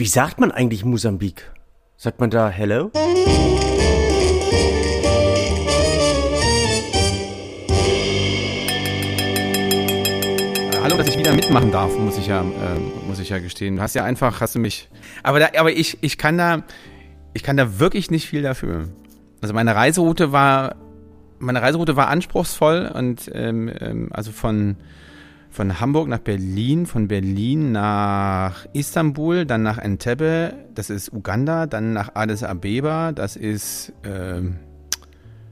Wie sagt man eigentlich Mosambik? Sagt man da Hello? Hallo, dass ich wieder mitmachen darf, muss ich ja, äh, muss ich ja gestehen. Du hast ja einfach, hast du mich. Aber da, aber ich, ich kann da, ich kann da wirklich nicht viel dafür. Also meine Reiseroute war, meine Reiseroute war anspruchsvoll und ähm, ähm, also von von Hamburg nach Berlin, von Berlin nach Istanbul, dann nach Entebbe, das ist Uganda, dann nach Addis Abeba, das ist ähm,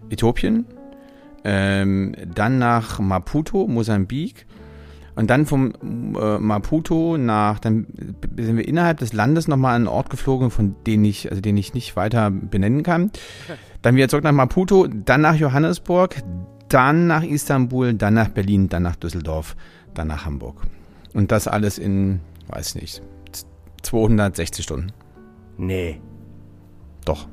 Äthiopien, ähm, dann nach Maputo, Mosambik und dann vom äh, Maputo nach, dann sind wir innerhalb des Landes nochmal an einen Ort geflogen, von dem ich, also den ich nicht weiter benennen kann. Dann wieder zurück nach Maputo, dann nach Johannesburg, dann nach Istanbul, dann nach Berlin, dann nach Düsseldorf dann nach Hamburg. Und das alles in, weiß nicht, 260 Stunden. Nee. Doch.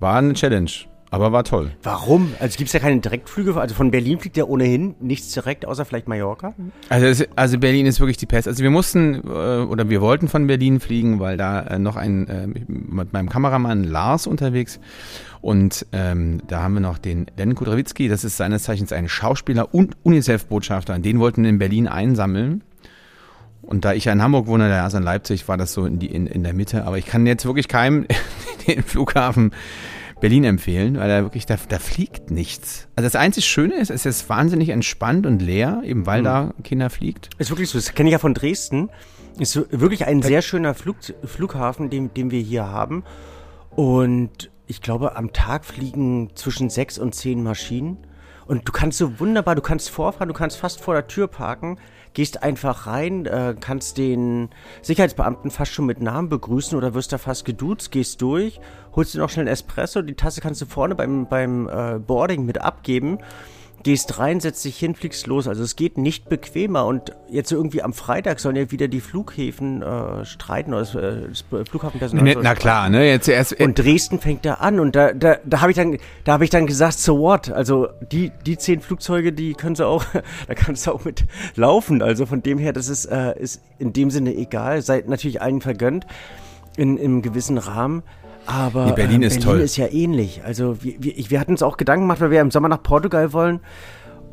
War eine Challenge, aber war toll. Warum? Also gibt es ja keine Direktflüge. Also von Berlin fliegt ja ohnehin nichts direkt, außer vielleicht Mallorca. Also, es, also Berlin ist wirklich die Pest. Also wir mussten äh, oder wir wollten von Berlin fliegen, weil da äh, noch ein äh, mit meinem Kameramann Lars unterwegs und ähm, da haben wir noch den Len Kudrawitzki, das ist seines Zeichens ein Schauspieler und UNICEF-Botschafter. Den wollten wir in Berlin einsammeln. Und da ich ja in Hamburg wohne, der ist in Leipzig, war das so in, die, in, in der Mitte. Aber ich kann jetzt wirklich keinem den Flughafen Berlin empfehlen, weil da wirklich, da, da fliegt nichts. Also das einzig Schöne ist, es ist wahnsinnig entspannt und leer, eben weil mhm. da Kinder fliegt. Ist wirklich so, das kenne ich ja von Dresden. Ist wirklich ein sehr schöner Flug, Flughafen, den, den wir hier haben. Und ich glaube, am Tag fliegen zwischen sechs und zehn Maschinen. Und du kannst so wunderbar, du kannst vorfahren, du kannst fast vor der Tür parken, gehst einfach rein, äh, kannst den Sicherheitsbeamten fast schon mit Namen begrüßen oder wirst da fast geduzt, gehst durch, holst dir noch schnell ein Espresso, die Tasse kannst du vorne beim, beim äh, Boarding mit abgeben gehst rein, setzt dich hin, fliegst los. Also es geht nicht bequemer. Und jetzt irgendwie am Freitag sollen ja wieder die Flughäfen äh, streiten oder das, äh, das Flughafenpersonal. Ne, na klar, ne? Jetzt erst. Und Dresden fängt da an und da, da, da habe ich dann, da habe ich dann gesagt, so what? Also die, die zehn Flugzeuge, die können sie auch, da kannst du auch mit laufen. Also von dem her, das ist, äh, ist in dem Sinne egal. Seid natürlich allen vergönnt in, im gewissen Rahmen. Aber nee, Berlin, äh, ist, Berlin toll. ist ja ähnlich. Also wir, wir, wir hatten uns auch Gedanken gemacht, weil wir im Sommer nach Portugal wollen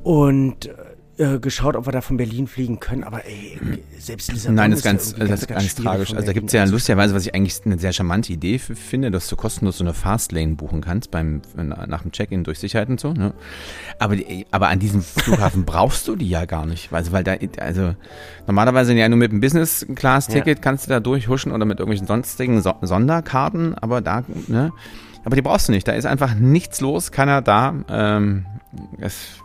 und äh, geschaut, ob wir da von Berlin fliegen können. Aber ey, selbst Lissabon Nein, das ist ganz, das ganz, ist ganz tragisch. Also da gibt es ja lustigerweise, was ich eigentlich eine sehr charmante Idee finde, dass du kostenlos so eine Fastlane buchen kannst beim nach dem Check-in durch Sicherheit und so. Ne? Aber, aber an diesem Flughafen brauchst du die ja gar nicht. Also, weil da, also normalerweise ja nur mit einem Business-Class-Ticket ja. kannst du da durchhuschen oder mit irgendwelchen sonstigen so Sonderkarten, aber da, ne? Aber die brauchst du nicht. Da ist einfach nichts los, keiner da. Ähm, es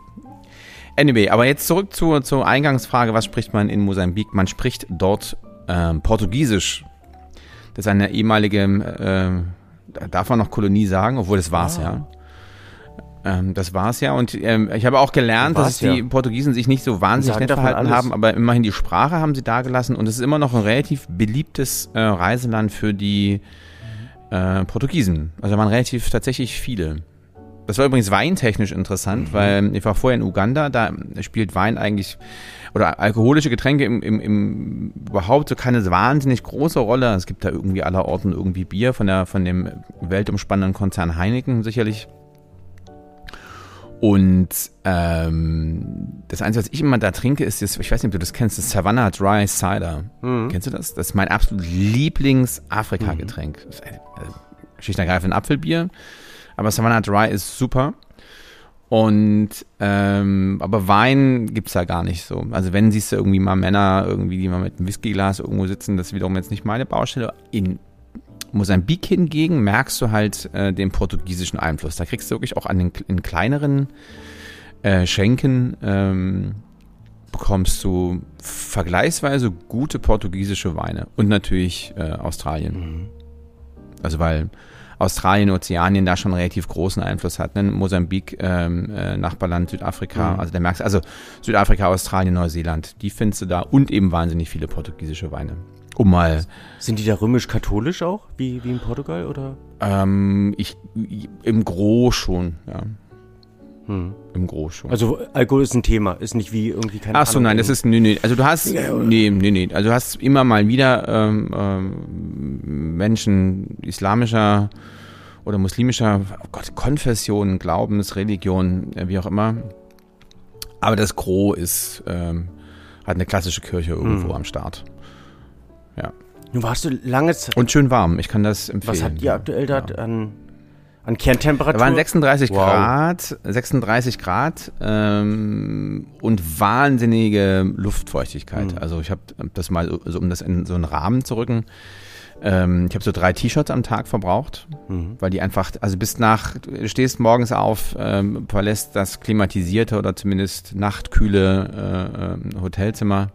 Anyway, aber jetzt zurück zur, zur Eingangsfrage, was spricht man in Mosambik? Man spricht dort ähm, Portugiesisch. Das ist eine ehemalige, äh, darf man noch Kolonie sagen, obwohl das war's ah. ja. Ähm, das war's ja. Und ähm, ich habe auch gelernt, dass die ja. Portugiesen sich nicht so wahnsinnig nett verhalten haben, aber immerhin die Sprache haben sie da gelassen und es ist immer noch ein relativ beliebtes äh, Reiseland für die äh, Portugiesen. Also da waren relativ tatsächlich viele. Das war übrigens weintechnisch interessant, mhm. weil ich war vorher in Uganda, da spielt Wein eigentlich oder alkoholische Getränke im, im, im überhaupt so keine wahnsinnig große Rolle. Es gibt da irgendwie aller Orten irgendwie Bier von der von dem weltumspannenden Konzern Heineken sicherlich. Und ähm, das Einzige, was ich immer da trinke, ist das, ich weiß nicht, ob du das kennst, das Savannah Dry Cider. Mhm. Kennst du das? Das ist mein absolut Lieblings-Afrika-Getränk. Mhm. Also, schlicht und ergreifend Apfelbier aber Savannah Dry ist super. Und ähm, aber Wein gibt's da gar nicht so. Also wenn siehst du irgendwie mal Männer irgendwie, die mal mit einem Whiskyglas irgendwo sitzen, das ist wiederum jetzt nicht meine Baustelle. In Mosambik hingegen merkst du halt äh, den portugiesischen Einfluss. Da kriegst du wirklich auch an den in kleineren äh, Schenken ähm, bekommst du vergleichsweise gute portugiesische Weine und natürlich äh, Australien. Mhm. Also weil Australien, Ozeanien da schon relativ großen Einfluss hat. Ne? Mosambik, ähm, äh, Nachbarland, Südafrika, mhm. also der merkst also Südafrika, Australien, Neuseeland, die findest du da und eben wahnsinnig viele portugiesische Weine. Um mal. Sind die da römisch-katholisch auch, wie, wie in Portugal, oder? Ähm, ich, im Gro schon, ja. Hm. Im Groß schon. Also Alkohol ist ein Thema, ist nicht wie irgendwie keine Ach so, Ahnung, nein, das ist, nee, nee, also du hast, ja, nee, nee, nee, also du hast immer mal wieder ähm, ähm, Menschen islamischer oder muslimischer oh Gott, Konfession, Glaubens, Religion, wie auch immer. Aber das Gros ist, ähm, hat eine klassische Kirche irgendwo hm. am Start. Ja. Nun warst du lange Zeit. Und schön warm, ich kann das empfehlen. Was habt ihr aktuell da ja. an an Kerntemperatur? Da waren 36 wow. Grad, 36 Grad ähm, und wahnsinnige Luftfeuchtigkeit. Mhm. Also ich habe das mal, so, um das in so einen Rahmen zu rücken, ähm, ich habe so drei T-Shirts am Tag verbraucht, mhm. weil die einfach, also bis nach, du stehst morgens auf, ähm, verlässt das klimatisierte oder zumindest nachtkühle äh, äh Hotelzimmer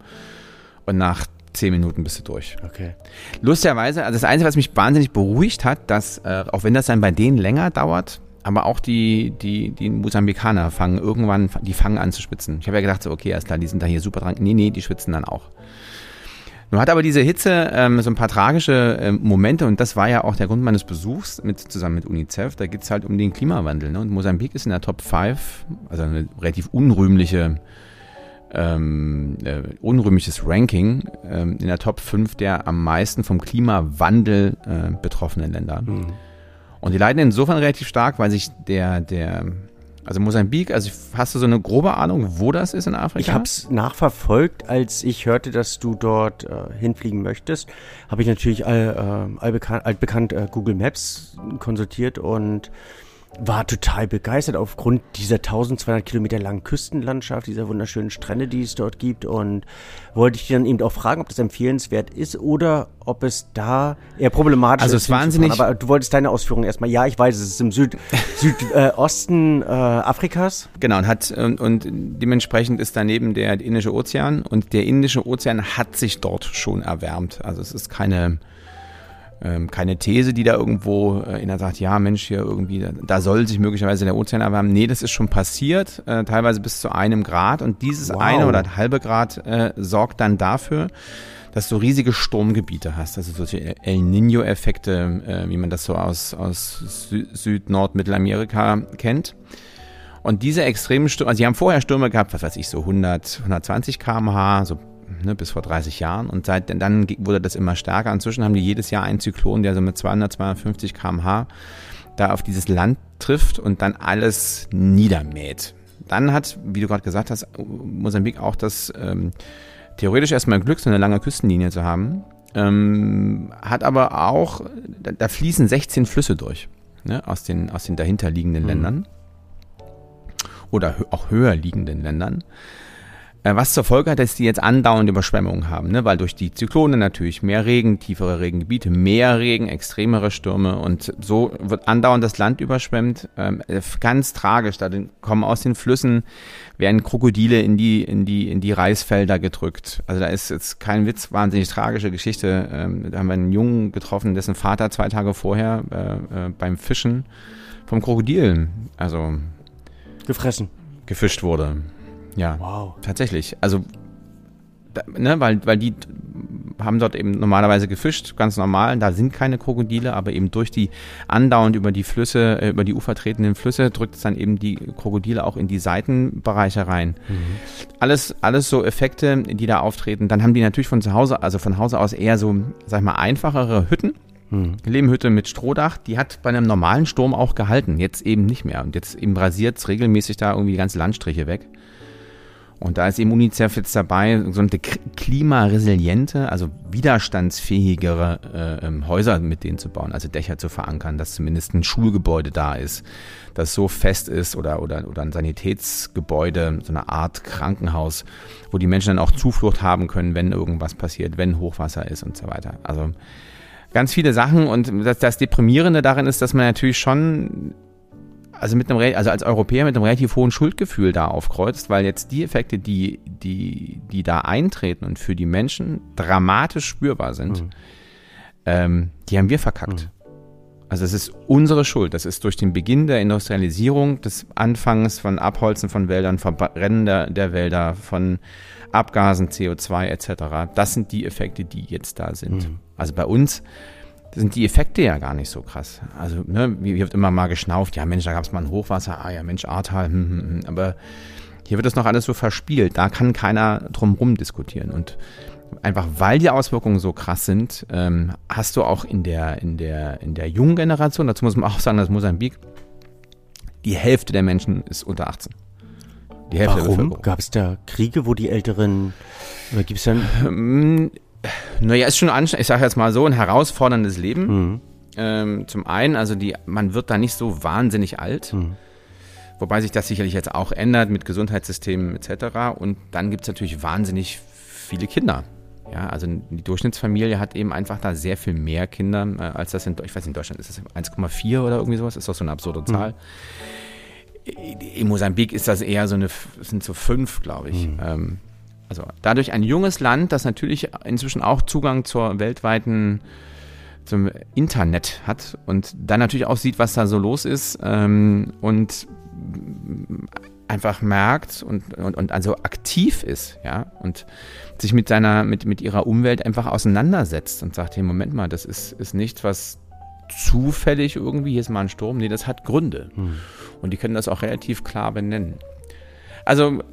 und nach zehn Minuten bist du durch. Okay. Lustigerweise, also das Einzige, was mich wahnsinnig beruhigt hat, dass, äh, auch wenn das dann bei denen länger dauert, aber auch die, die, die Mosambikaner fangen irgendwann, die fangen an zu schwitzen. Ich habe ja gedacht, so, okay, alles klar, die sind da hier super dran. Nee, nee, die schwitzen dann auch. Nun hat aber diese Hitze ähm, so ein paar tragische ähm, Momente und das war ja auch der Grund meines Besuchs mit, zusammen mit UNICEF. Da geht es halt um den Klimawandel. Ne? Und Mosambik ist in der Top 5, also eine relativ unrühmliche ähm, äh, unrühmliches Ranking ähm, in der Top 5 der am meisten vom Klimawandel äh, betroffenen Länder. Mhm. Und die leiden insofern relativ stark, weil sich der, der, also Mosambik, also hast du so eine grobe Ahnung, wo das ist in Afrika? Ich habe es nachverfolgt, als ich hörte, dass du dort äh, hinfliegen möchtest, habe ich natürlich all, äh, allbekannt, altbekannt äh, Google Maps konsultiert und war total begeistert aufgrund dieser 1200 Kilometer langen Küstenlandschaft, dieser wunderschönen Strände, die es dort gibt. Und wollte ich dann eben auch fragen, ob das empfehlenswert ist oder ob es da eher problematisch also ist. Also es wahnsinnig. Aber du wolltest deine Ausführungen erstmal. Ja, ich weiß, es ist im Süd, Südosten äh, äh, Afrikas. Genau, und hat und, und dementsprechend ist daneben der Indische Ozean und der Indische Ozean hat sich dort schon erwärmt. Also es ist keine ähm, keine These, die da irgendwo äh, in der sagt, ja Mensch, hier irgendwie, da, da, soll sich möglicherweise der Ozean erwärmen. Nee, das ist schon passiert, äh, teilweise bis zu einem Grad. Und dieses wow. eine oder halbe Grad äh, sorgt dann dafür, dass du riesige Sturmgebiete hast. Also solche El Nino-Effekte, äh, wie man das so aus, aus Süd-, Nord-, Mittelamerika kennt. Und diese extremen Stürme, also sie haben vorher Stürme gehabt, was weiß ich, so 100, 120 kmh, so ne, bis vor 30 Jahren. Und seit dann wurde das immer stärker. Inzwischen haben die jedes Jahr einen Zyklon, der so mit 200, 250 kmh da auf dieses Land trifft und dann alles niedermäht. Dann hat, wie du gerade gesagt hast, Mosambik auch das ähm, theoretisch erstmal Glück, so eine lange Küstenlinie zu haben. Ähm, hat aber auch, da, da, fließen 16 Flüsse durch, ne, aus, den, aus den dahinterliegenden mhm. Ländern oder auch höher liegenden Ländern. Äh, was zur Folge hat, dass die jetzt andauernd Überschwemmungen haben, ne? weil durch die Zyklone natürlich mehr Regen, tiefere Regengebiete, mehr Regen, extremere Stürme und so wird andauernd das Land überschwemmt. Ähm, äh, ganz tragisch, da kommen aus den Flüssen, werden Krokodile in die, in die, in die Reisfelder gedrückt. Also da ist jetzt kein Witz, wahnsinnig tragische Geschichte. Ähm, da haben wir einen Jungen getroffen, dessen Vater zwei Tage vorher äh, äh, beim Fischen vom Krokodil, also gefressen, gefischt wurde. Ja, wow. tatsächlich. Also, ne, weil, weil die haben dort eben normalerweise gefischt, ganz normal. Da sind keine Krokodile, aber eben durch die andauernd über die Flüsse, äh, über die Ufer tretenden Flüsse drückt es dann eben die Krokodile auch in die Seitenbereiche rein. Mhm. Alles, alles so Effekte, die da auftreten. Dann haben die natürlich von zu Hause, also von Hause aus eher so, sag ich mal, einfachere Hütten. Mhm. Lehmhütte mit Strohdach, die hat bei einem normalen Sturm auch gehalten, jetzt eben nicht mehr. Und jetzt eben rasiert es regelmäßig da irgendwie die ganze Landstriche weg. Und da ist eben UNICEF jetzt dabei, so eine klimaresiliente, also widerstandsfähigere äh, ähm, Häuser mit denen zu bauen, also Dächer zu verankern, dass zumindest ein Schulgebäude da ist, das so fest ist oder, oder, oder ein Sanitätsgebäude, so eine Art Krankenhaus, wo die Menschen dann auch Zuflucht haben können, wenn irgendwas passiert, wenn Hochwasser ist und so weiter. Also ganz viele Sachen und das, das Deprimierende darin ist, dass man natürlich schon also mit einem, also als Europäer mit einem relativ hohen Schuldgefühl da aufkreuzt, weil jetzt die Effekte, die, die, die da eintreten und für die Menschen dramatisch spürbar sind, mhm. ähm, die haben wir verkackt. Mhm. Also es ist unsere Schuld. Das ist durch den Beginn der Industrialisierung, des Anfangs von Abholzen von Wäldern, Verbrennen der, der Wälder, von Abgasen, CO2 etc. Das sind die Effekte, die jetzt da sind. Mhm. Also bei uns sind die Effekte ja gar nicht so krass. Also, ne, wie wird immer mal geschnauft, ja Mensch, da gab es mal ein Hochwasser, ah ja Mensch, Ahrtal, hm, hm, hm. aber hier wird das noch alles so verspielt. Da kann keiner drumherum diskutieren. Und einfach weil die Auswirkungen so krass sind, ähm, hast du auch in der, in, der, in der jungen Generation, dazu muss man auch sagen, dass Mosambik, die Hälfte der Menschen ist unter 18. Die Hälfte Warum? Gab es da Kriege, wo die Älteren, oder gibt es dann... Naja, ist schon ich sage jetzt mal so, ein herausforderndes Leben. Mhm. Ähm, zum einen, also die, man wird da nicht so wahnsinnig alt. Mhm. Wobei sich das sicherlich jetzt auch ändert mit Gesundheitssystemen etc. Und dann gibt es natürlich wahnsinnig viele Kinder. Ja, also die Durchschnittsfamilie hat eben einfach da sehr viel mehr Kinder, äh, als das in, ich weiß in Deutschland ist das 1,4 oder irgendwie sowas, ist doch so eine absurde mhm. Zahl. Mhm. In Mosambik ist das eher so eine, sind so fünf, glaube ich. Mhm. Ähm, also dadurch ein junges Land, das natürlich inzwischen auch Zugang zur weltweiten zum Internet hat und dann natürlich auch sieht, was da so los ist ähm, und einfach merkt und, und, und also aktiv ist, ja, und sich mit seiner, mit, mit ihrer Umwelt einfach auseinandersetzt und sagt, hey, Moment mal, das ist, ist nichts, was zufällig irgendwie, hier ist mal ein Sturm, nee, das hat Gründe. Hm. Und die können das auch relativ klar benennen. Also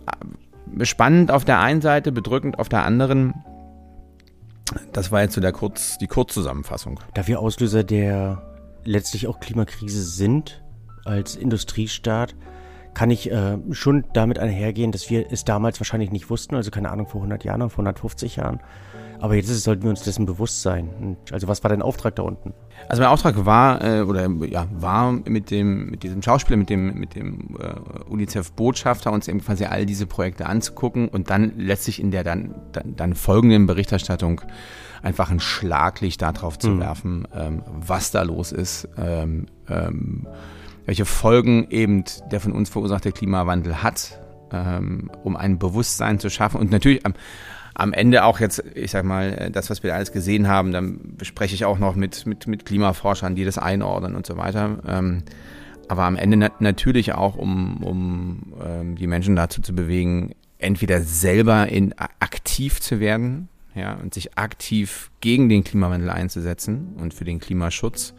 spannend auf der einen Seite, bedrückend auf der anderen. Das war jetzt so der Kurz, die Kurzzusammenfassung. Da wir Auslöser der letztlich auch Klimakrise sind, als Industriestaat, kann ich äh, schon damit einhergehen, dass wir es damals wahrscheinlich nicht wussten, also keine Ahnung, vor 100 Jahren, vor 150 Jahren. Aber jetzt sollten wir uns dessen bewusst sein. Also was war dein Auftrag da unten? Also mein Auftrag war äh, oder ja war mit dem mit diesem Schauspieler, mit dem mit dem äh, UNICEF Botschafter uns eben quasi all diese Projekte anzugucken und dann letztlich in der dann dann, dann folgenden Berichterstattung einfach ein Schlaglicht darauf zu mhm. werfen, ähm, was da los ist. Ähm, ähm, welche Folgen eben der von uns verursachte Klimawandel hat, ähm, um ein Bewusstsein zu schaffen. Und natürlich am, am Ende auch jetzt, ich sag mal, das, was wir alles gesehen haben, dann bespreche ich auch noch mit, mit, mit Klimaforschern, die das einordnen und so weiter. Ähm, aber am Ende nat natürlich auch, um, um ähm, die Menschen dazu zu bewegen, entweder selber in, aktiv zu werden, ja, und sich aktiv gegen den Klimawandel einzusetzen und für den Klimaschutz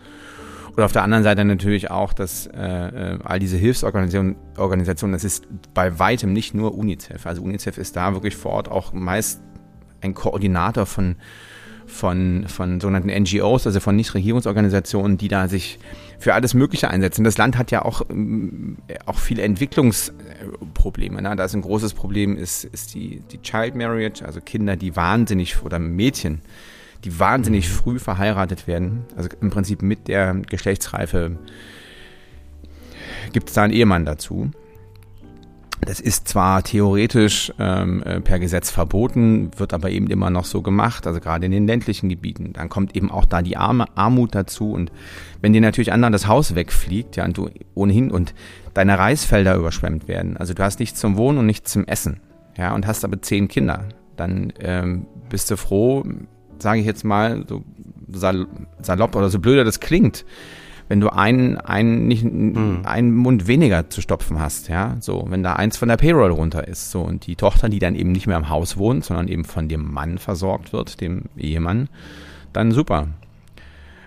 und auf der anderen Seite natürlich auch, dass äh, äh, all diese Hilfsorganisationen, Organisationen, das ist bei weitem nicht nur UNICEF. Also UNICEF ist da wirklich vor Ort auch meist ein Koordinator von, von, von sogenannten NGOs, also von Nichtregierungsorganisationen, die da sich für alles Mögliche einsetzen. Das Land hat ja auch, äh, auch viele Entwicklungsprobleme. Ne? Da ist ein großes Problem, ist, ist die, die Child Marriage, also Kinder, die wahnsinnig, oder Mädchen, die wahnsinnig mhm. früh verheiratet werden. Also im Prinzip mit der Geschlechtsreife gibt es da einen Ehemann dazu. Das ist zwar theoretisch ähm, äh, per Gesetz verboten, wird aber eben immer noch so gemacht, also gerade in den ländlichen Gebieten. Dann kommt eben auch da die Arme, Armut dazu und wenn dir natürlich anderen das Haus wegfliegt, ja, und du ohnehin und deine Reisfelder überschwemmt werden, also du hast nichts zum Wohnen und nichts zum Essen, ja, und hast aber zehn Kinder, dann ähm, bist du froh, sage ich jetzt mal, so salopp oder so blöder das klingt, wenn du einen, einen, nicht, mhm. einen Mund weniger zu stopfen hast, ja, so, wenn da eins von der Payroll runter ist, so, und die Tochter, die dann eben nicht mehr im Haus wohnt, sondern eben von dem Mann versorgt wird, dem Ehemann, dann super.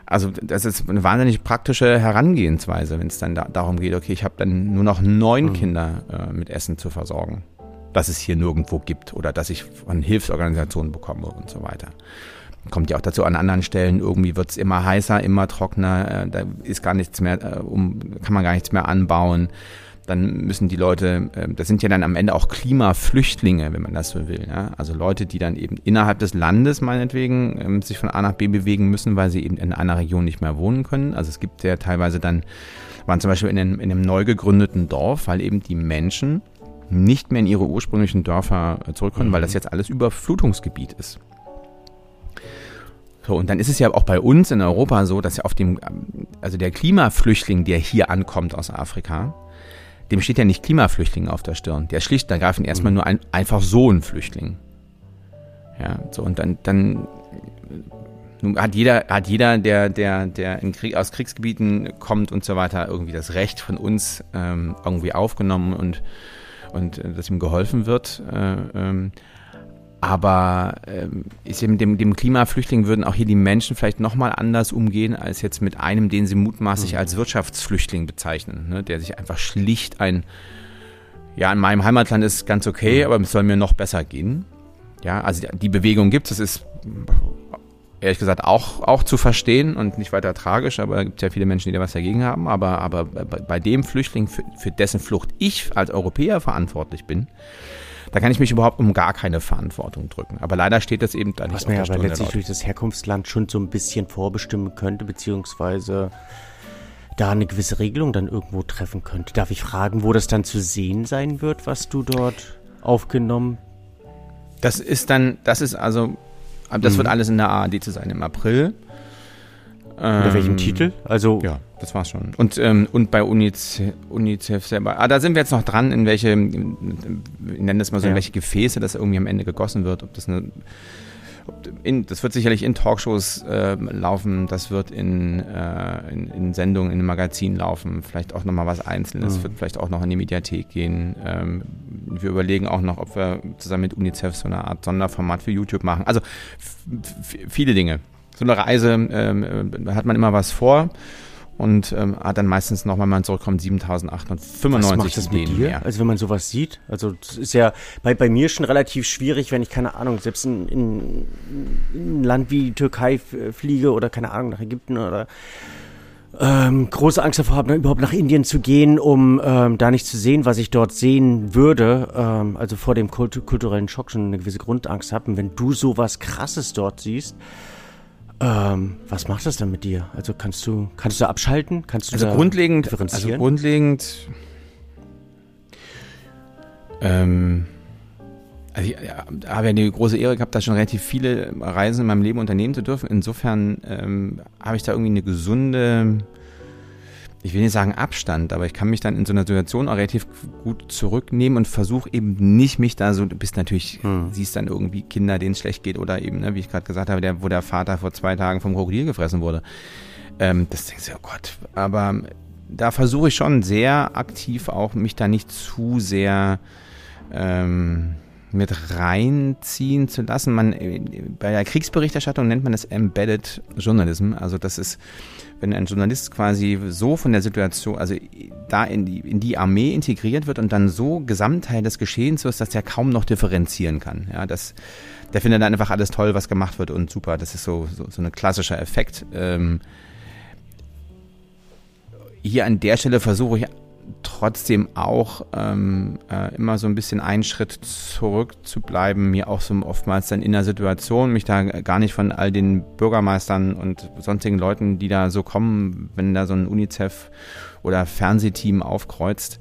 Also das ist eine wahnsinnig praktische Herangehensweise, wenn es dann da, darum geht, okay, ich habe dann nur noch neun mhm. Kinder äh, mit Essen zu versorgen, dass es hier nirgendwo gibt oder dass ich von Hilfsorganisationen bekomme und so weiter kommt ja auch dazu an anderen Stellen, irgendwie wird es immer heißer, immer trockener, äh, da ist gar nichts mehr, äh, um, kann man gar nichts mehr anbauen. Dann müssen die Leute, äh, das sind ja dann am Ende auch Klimaflüchtlinge, wenn man das so will. Ja? Also Leute, die dann eben innerhalb des Landes meinetwegen ähm, sich von A nach B bewegen müssen, weil sie eben in einer Region nicht mehr wohnen können. Also es gibt ja teilweise dann, waren zum Beispiel in einem, in einem neu gegründeten Dorf, weil eben die Menschen nicht mehr in ihre ursprünglichen Dörfer zurückkommen, mhm. weil das jetzt alles Überflutungsgebiet ist. So, und dann ist es ja auch bei uns in Europa so, dass ja auf dem, also der Klimaflüchtling, der hier ankommt aus Afrika, dem steht ja nicht Klimaflüchtling auf der Stirn. Der schlicht und ergreifend erstmal mhm. nur ein, einfach so ein Flüchtling. Ja, so, und dann, dann hat jeder, hat jeder, der, der, der in Krieg, aus Kriegsgebieten kommt und so weiter, irgendwie das Recht von uns ähm, irgendwie aufgenommen und, und äh, dass ihm geholfen wird. Äh, ähm, Aber ähm, ist eben dem, dem Klimaflüchtling würden auch hier die Menschen vielleicht nochmal anders umgehen, als jetzt mit einem, den sie mutmaßlich mhm. als Wirtschaftsflüchtling bezeichnen, ne? der sich einfach schlicht ein, ja, in meinem Heimatland ist ganz okay, mhm. aber es soll mir noch besser gehen. Ja, also die, Bewegung gibt es, ist ehrlich gesagt auch, auch zu verstehen und nicht weiter tragisch, aber es gibt ja viele Menschen, die da was dagegen haben. Aber, aber bei dem Flüchtling, für, für dessen Flucht ich als Europäer verantwortlich bin, da kann ich mich überhaupt um gar keine Verantwortung drücken. Aber leider steht das eben da nicht. Was man ja aber letztlich durch das Herkunftsland schon so ein bisschen vorbestimmen könnte, beziehungsweise da eine gewisse Regelung dann irgendwo treffen könnte. Darf ich fragen, wo das dann zu sehen sein wird, was du dort aufgenommen? Das ist dann, das ist also, das mhm. wird alles in der ARD zu sein im April. Unter ähm, welchem Titel? Also ja, das war's schon. Und, ähm, und bei UNICEF, UNICEF selber. Ah, da sind wir jetzt noch dran, in welche, ich nenne das mal so, ja. in welche Gefäße das irgendwie am Ende gegossen wird. Ob das eine, in, das wird sicherlich in Talkshows äh, laufen, das wird in, äh, in, in, Sendungen, in einem Magazin laufen, vielleicht auch nochmal was Einzelnes, mhm. wird vielleicht auch noch in die Mediathek gehen. Ähm, wir überlegen auch noch, ob wir zusammen mit UNICEF so eine Art Sonderformat für YouTube machen. Also viele Dinge so eine Reise ähm, äh, hat man immer was vor und ähm, hat dann meistens noch, wenn man zurückkommt, 7895 was macht das Ideen mit dir? mehr. Also wenn man sowas sieht, also das ist ja bei, bei mir schon relativ schwierig, wenn ich keine Ahnung, selbst in, in, in ein Land wie Türkei fliege oder keine Ahnung nach Ägypten oder ähm, große Angst davor habe, überhaupt nach Indien zu gehen, um ähm, da nicht zu sehen, was ich dort sehen würde. Ähm, also vor dem kult kulturellen Schock schon eine gewisse Grundangst habe. Und wenn du sowas Krasses dort siehst, ähm, was macht das dann mit dir? Also kannst du, kannst du abschalten? Kannst du also grundlegend, differenzieren? Also grundlegend, ähm, also ich ja, habe ja die große Ehre gehabt, da schon relativ viele Reisen in meinem Leben unternehmen zu dürfen. Insofern ähm, habe ich da irgendwie eine gesunde ich will nicht sagen Abstand, aber ich kann mich dann in so einer Situation auch relativ gut zurücknehmen und versuche eben nicht mich da so, du bist natürlich, hm. siehst dann irgendwie Kinder, denen es schlecht geht oder eben, ne, wie ich gerade gesagt habe, der, wo der Vater vor zwei Tagen vom Krokodil gefressen wurde. Ähm, das denkst du, oh Gott, aber da versuche ich schon sehr aktiv auch, mich da nicht zu sehr ähm, mit reinziehen zu lassen. Man, bei der Kriegsberichterstattung nennt man das Embedded Journalism. Also das ist, wenn ein Journalist quasi so von der Situation, also da in die, in die Armee integriert wird und dann so Gesamtteil des Geschehens ist, dass der kaum noch differenzieren kann. Ja, das, der findet dann einfach alles toll, was gemacht wird und super. Das ist so, so, so ein klassischer Effekt. Ähm, hier an der Stelle versuche ich trotzdem auch ähm, äh, immer so ein bisschen einen Schritt zurück zu bleiben, mir auch so oftmals dann in der Situation, mich da gar nicht von all den Bürgermeistern und sonstigen Leuten, die da so kommen, wenn da so ein UNICEF oder Fernsehteam aufkreuzt,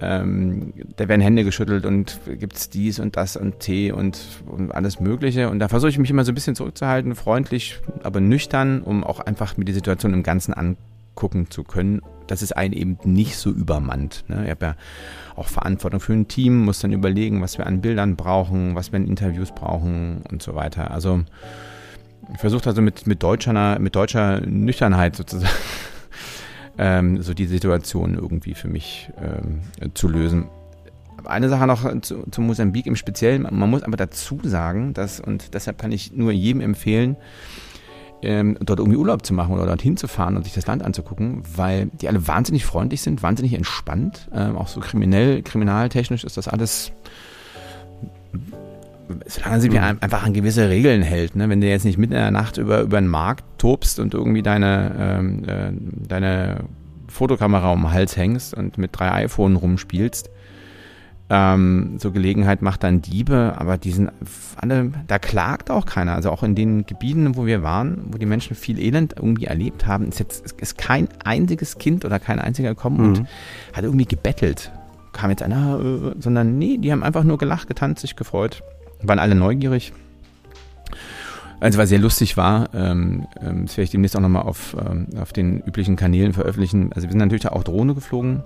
ähm, da werden Hände geschüttelt und gibt's dies und das und Tee und, und alles Mögliche. Und da versuche ich mich immer so ein bisschen zurückzuhalten, freundlich, aber nüchtern, um auch einfach mir die Situation im Ganzen angucken zu können dass es einen eben nicht so übermannt. Ne? Ich habe ja auch Verantwortung für ein Team, muss dann überlegen, was wir an Bildern brauchen, was wir in Interviews brauchen und so weiter. Also ich versuche also mit, mit, deutscher, mit deutscher Nüchternheit sozusagen ähm, so die Situation irgendwie für mich ähm, zu lösen. Eine Sache noch zu, zu Mosambik im Speziellen, man muss aber dazu sagen, dass, und deshalb kann ich nur jedem empfehlen, ähm, dort irgendwie Urlaub zu machen oder dorthin zu fahren und sich das Land anzugucken, weil die alle wahnsinnig freundlich sind, wahnsinnig entspannt. Ähm, auch so kriminell, kriminaltechnisch ist das alles solange sie mhm. einfach an gewisse Regeln hält. Ne? Wenn du jetzt nicht mitten in der Nacht über, über den Markt tobst und irgendwie deine, ähm, äh, deine Fotokamera um den Hals hängst und mit drei iPhones rumspielst, ähm, so Gelegenheit macht dann Diebe, aber die sind alle, da klagt auch keiner. Also auch in den Gebieten, wo wir waren, wo die Menschen viel Elend irgendwie erlebt haben, ist jetzt ist kein einziges Kind oder kein einziger gekommen mhm. und hat irgendwie gebettelt. Kam jetzt einer, äh, sondern nee, die haben einfach nur gelacht, getanzt, sich gefreut, waren alle neugierig. Also was sehr lustig war, ähm, ähm das werde ich demnächst auch nochmal auf, ähm, auf den üblichen Kanälen veröffentlichen. Also wir sind natürlich auch Drohne geflogen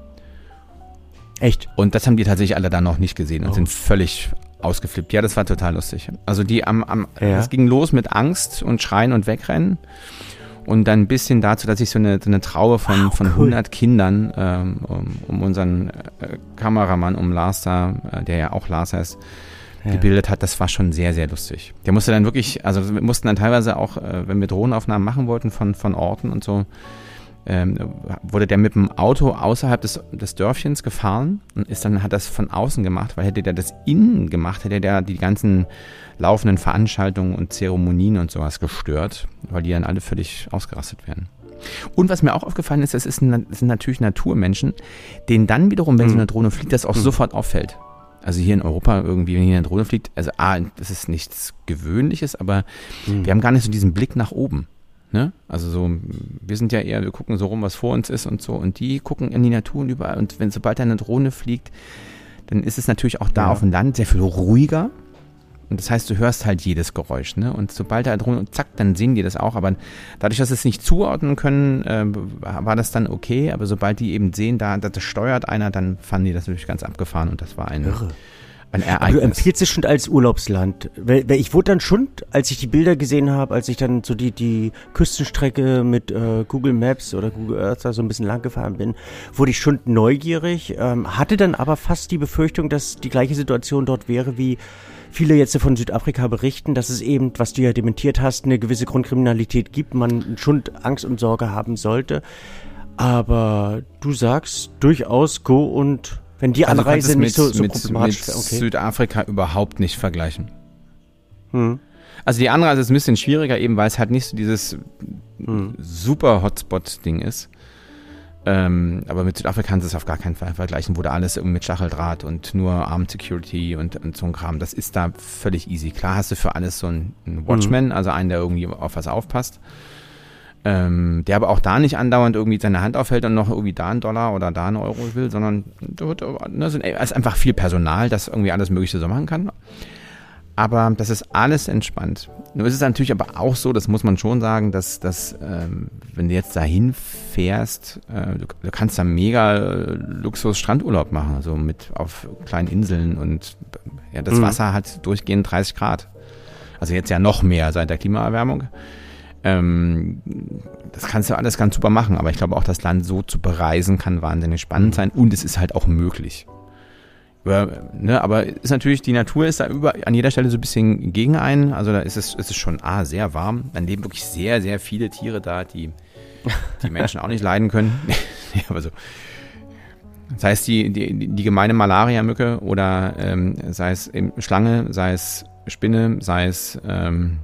Echt? Und das haben die tatsächlich alle dann noch nicht gesehen und oh. sind völlig ausgeflippt. Ja, das war total lustig. Also die am, am ja. es ging los mit Angst und Schreien und Wegrennen. Und dann ein bisschen dazu, dass ich so eine, so eine Traube von, wow, von cool. 100 Kindern ähm, um, um, unseren äh, Kameramann, um Lars da, äh, der ja auch Lars heißt, ja. gebildet hat, das war schon sehr, sehr lustig. Der musste dann wirklich, also wir mussten dann teilweise auch, äh, wenn wir Drohnenaufnahmen machen wollten von, von Orten und so, ähm, wurde der mit dem Auto außerhalb des, des Dörfchens gefahren und ist dann, hat das von außen gemacht, weil hätte der das innen gemacht, hätte der die ganzen laufenden Veranstaltungen und Zeremonien und sowas gestört, weil die dann alle völlig ausgerastet werden. Und was mir auch aufgefallen ist, das, ist das sind natürlich Naturmenschen, denen dann wiederum, wenn mhm. so eine Drohne fliegt, das auch mhm. sofort auffällt. Also hier in Europa irgendwie, wenn hier eine Drohne fliegt, also A, das ist nichts Gewöhnliches, aber mhm. wir haben gar nicht so diesen Blick nach oben. Ne? Also so, wir sind ja eher, wir gucken so rum, was vor uns ist und so. Und die gucken in die Natur und überall. Und wenn sobald eine Drohne fliegt, dann ist es natürlich auch da ja. auf dem Land sehr viel ruhiger. Und das heißt, du hörst halt jedes Geräusch, ne? Und sobald da Drohne, zack, dann sehen die das auch. Aber dadurch, dass sie es nicht zuordnen können, äh, war das dann okay. Aber sobald die eben sehen, da das steuert einer, dann fanden die das natürlich ganz abgefahren und das war ein, Irre. Ein Ereignis. Aber du empfiehlst es schon als Urlaubsland. Ich wurde dann schon, als ich die Bilder gesehen habe, als ich dann so die, die Küstenstrecke mit äh, Google Maps oder Google Earth da so ein bisschen lang gefahren bin, wurde ich schon neugierig, ähm, hatte dann aber fast die Befürchtung, dass die gleiche Situation dort wäre wie viele jetzt von Südafrika berichten, dass es eben, was du ja dementiert hast, eine gewisse Grundkriminalität gibt, man schon Angst und Sorge haben sollte. Aber du sagst durchaus go und wenn die also Anreise nicht mit, so, so mit, problematisch wäre, okay. Südafrika überhaupt nicht vergleichen. Hm. Also die Anreise ist ein bisschen schwieriger, eben weil es halt nicht so dieses hm. super Hotspot-Ding ist. Ähm, aber mit Südafrika kannst du es auf gar keinen Fall vergleichen, wo da alles irgendwie mit Stacheldraht und nur Armed Security und, und, so ein Kram. Das ist da völlig easy. Klar hast du für alles so einen, einen Watchman, mhm. also einen, der irgendwie auf was aufpasst. Ähm, der aber auch da nicht andauernd irgendwie seine Hand aufhält und noch irgendwie da einen Dollar oder da einen Euro will, sondern da wird, ne, ist einfach viel Personal, das irgendwie alles Mögliche so machen kann. Aber das ist alles entspannt. Nur ist es natürlich aber auch so, das muss man schon sagen, dass, dass ähm, wenn du jetzt dahin fährst, äh, du, du, kannst da mega äh, Luxus-Strandurlaub machen, also mit auf kleinen Inseln und ja, das mhm. Wasser hat durchgehend 30 Grad. Also jetzt ja noch mehr seit der Klimaerwärmung. Ähm, das kannst du alles ganz super machen, aber ich glaube auch das Land so zu bereisen kann wahnsinnig spannend mhm. sein und es ist halt auch möglich. Über, ne, aber ist natürlich, die Natur ist da über, an jeder Stelle so ein bisschen gegen einen. Also da ist es, ist es schon A, sehr warm. Dann leben wirklich sehr, sehr viele Tiere da, die die Menschen auch nicht leiden können. ja, aber so. Sei es die, die, die gemeine Malaria-Mücke oder ähm, sei es eben Schlange, sei es Spinne, sei es ähm,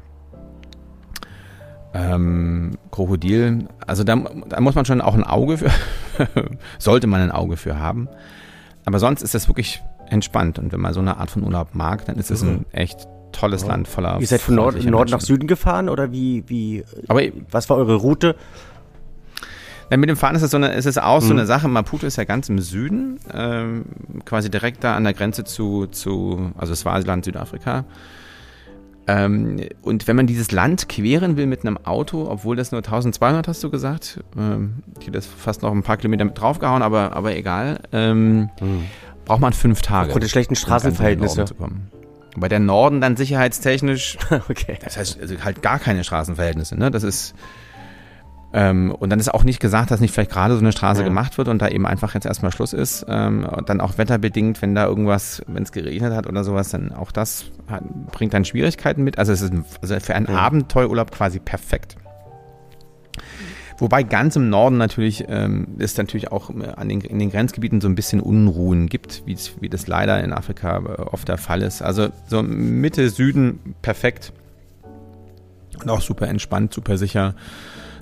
ähm, Krokodil. Also da, da muss man schon auch ein Auge für, sollte man ein Auge für haben. Aber sonst ist das wirklich entspannt. Und wenn man so eine Art von Urlaub mag, dann ist es mhm. ein echt tolles oh. Land voller. Ihr seid von Nord, Nord nach Süden gefahren oder wie, wie, Aber, was war eure Route? Ja, mit dem Fahren ist es, so eine, ist es auch mhm. so eine Sache. Maputo ist ja ganz im Süden, ähm, quasi direkt da an der Grenze zu, zu also Swasiland, Südafrika. Ähm, und wenn man dieses Land queren will mit einem Auto, obwohl das nur 1200 hast du gesagt, ähm, ich hätte das fast noch ein paar Kilometer mit draufgehauen, aber, aber egal, ähm, mhm. braucht man fünf Tage. Aufgrund der schlechten Straßenverhältnisse. Bei der Norden dann sicherheitstechnisch, okay. das heißt also halt gar keine Straßenverhältnisse, ne? Das ist ähm, und dann ist auch nicht gesagt, dass nicht vielleicht gerade so eine Straße ja. gemacht wird und da eben einfach jetzt erstmal Schluss ist. Ähm, und dann auch wetterbedingt, wenn da irgendwas, wenn es geregnet hat oder sowas, dann auch das hat, bringt dann Schwierigkeiten mit. Also es ist also für einen ja. Abenteuerurlaub quasi perfekt. Wobei ganz im Norden natürlich ähm, es natürlich auch äh, an den, in den Grenzgebieten so ein bisschen Unruhen gibt, wie das leider in Afrika äh, oft der Fall ist. Also so Mitte, Süden perfekt und auch super entspannt, super sicher.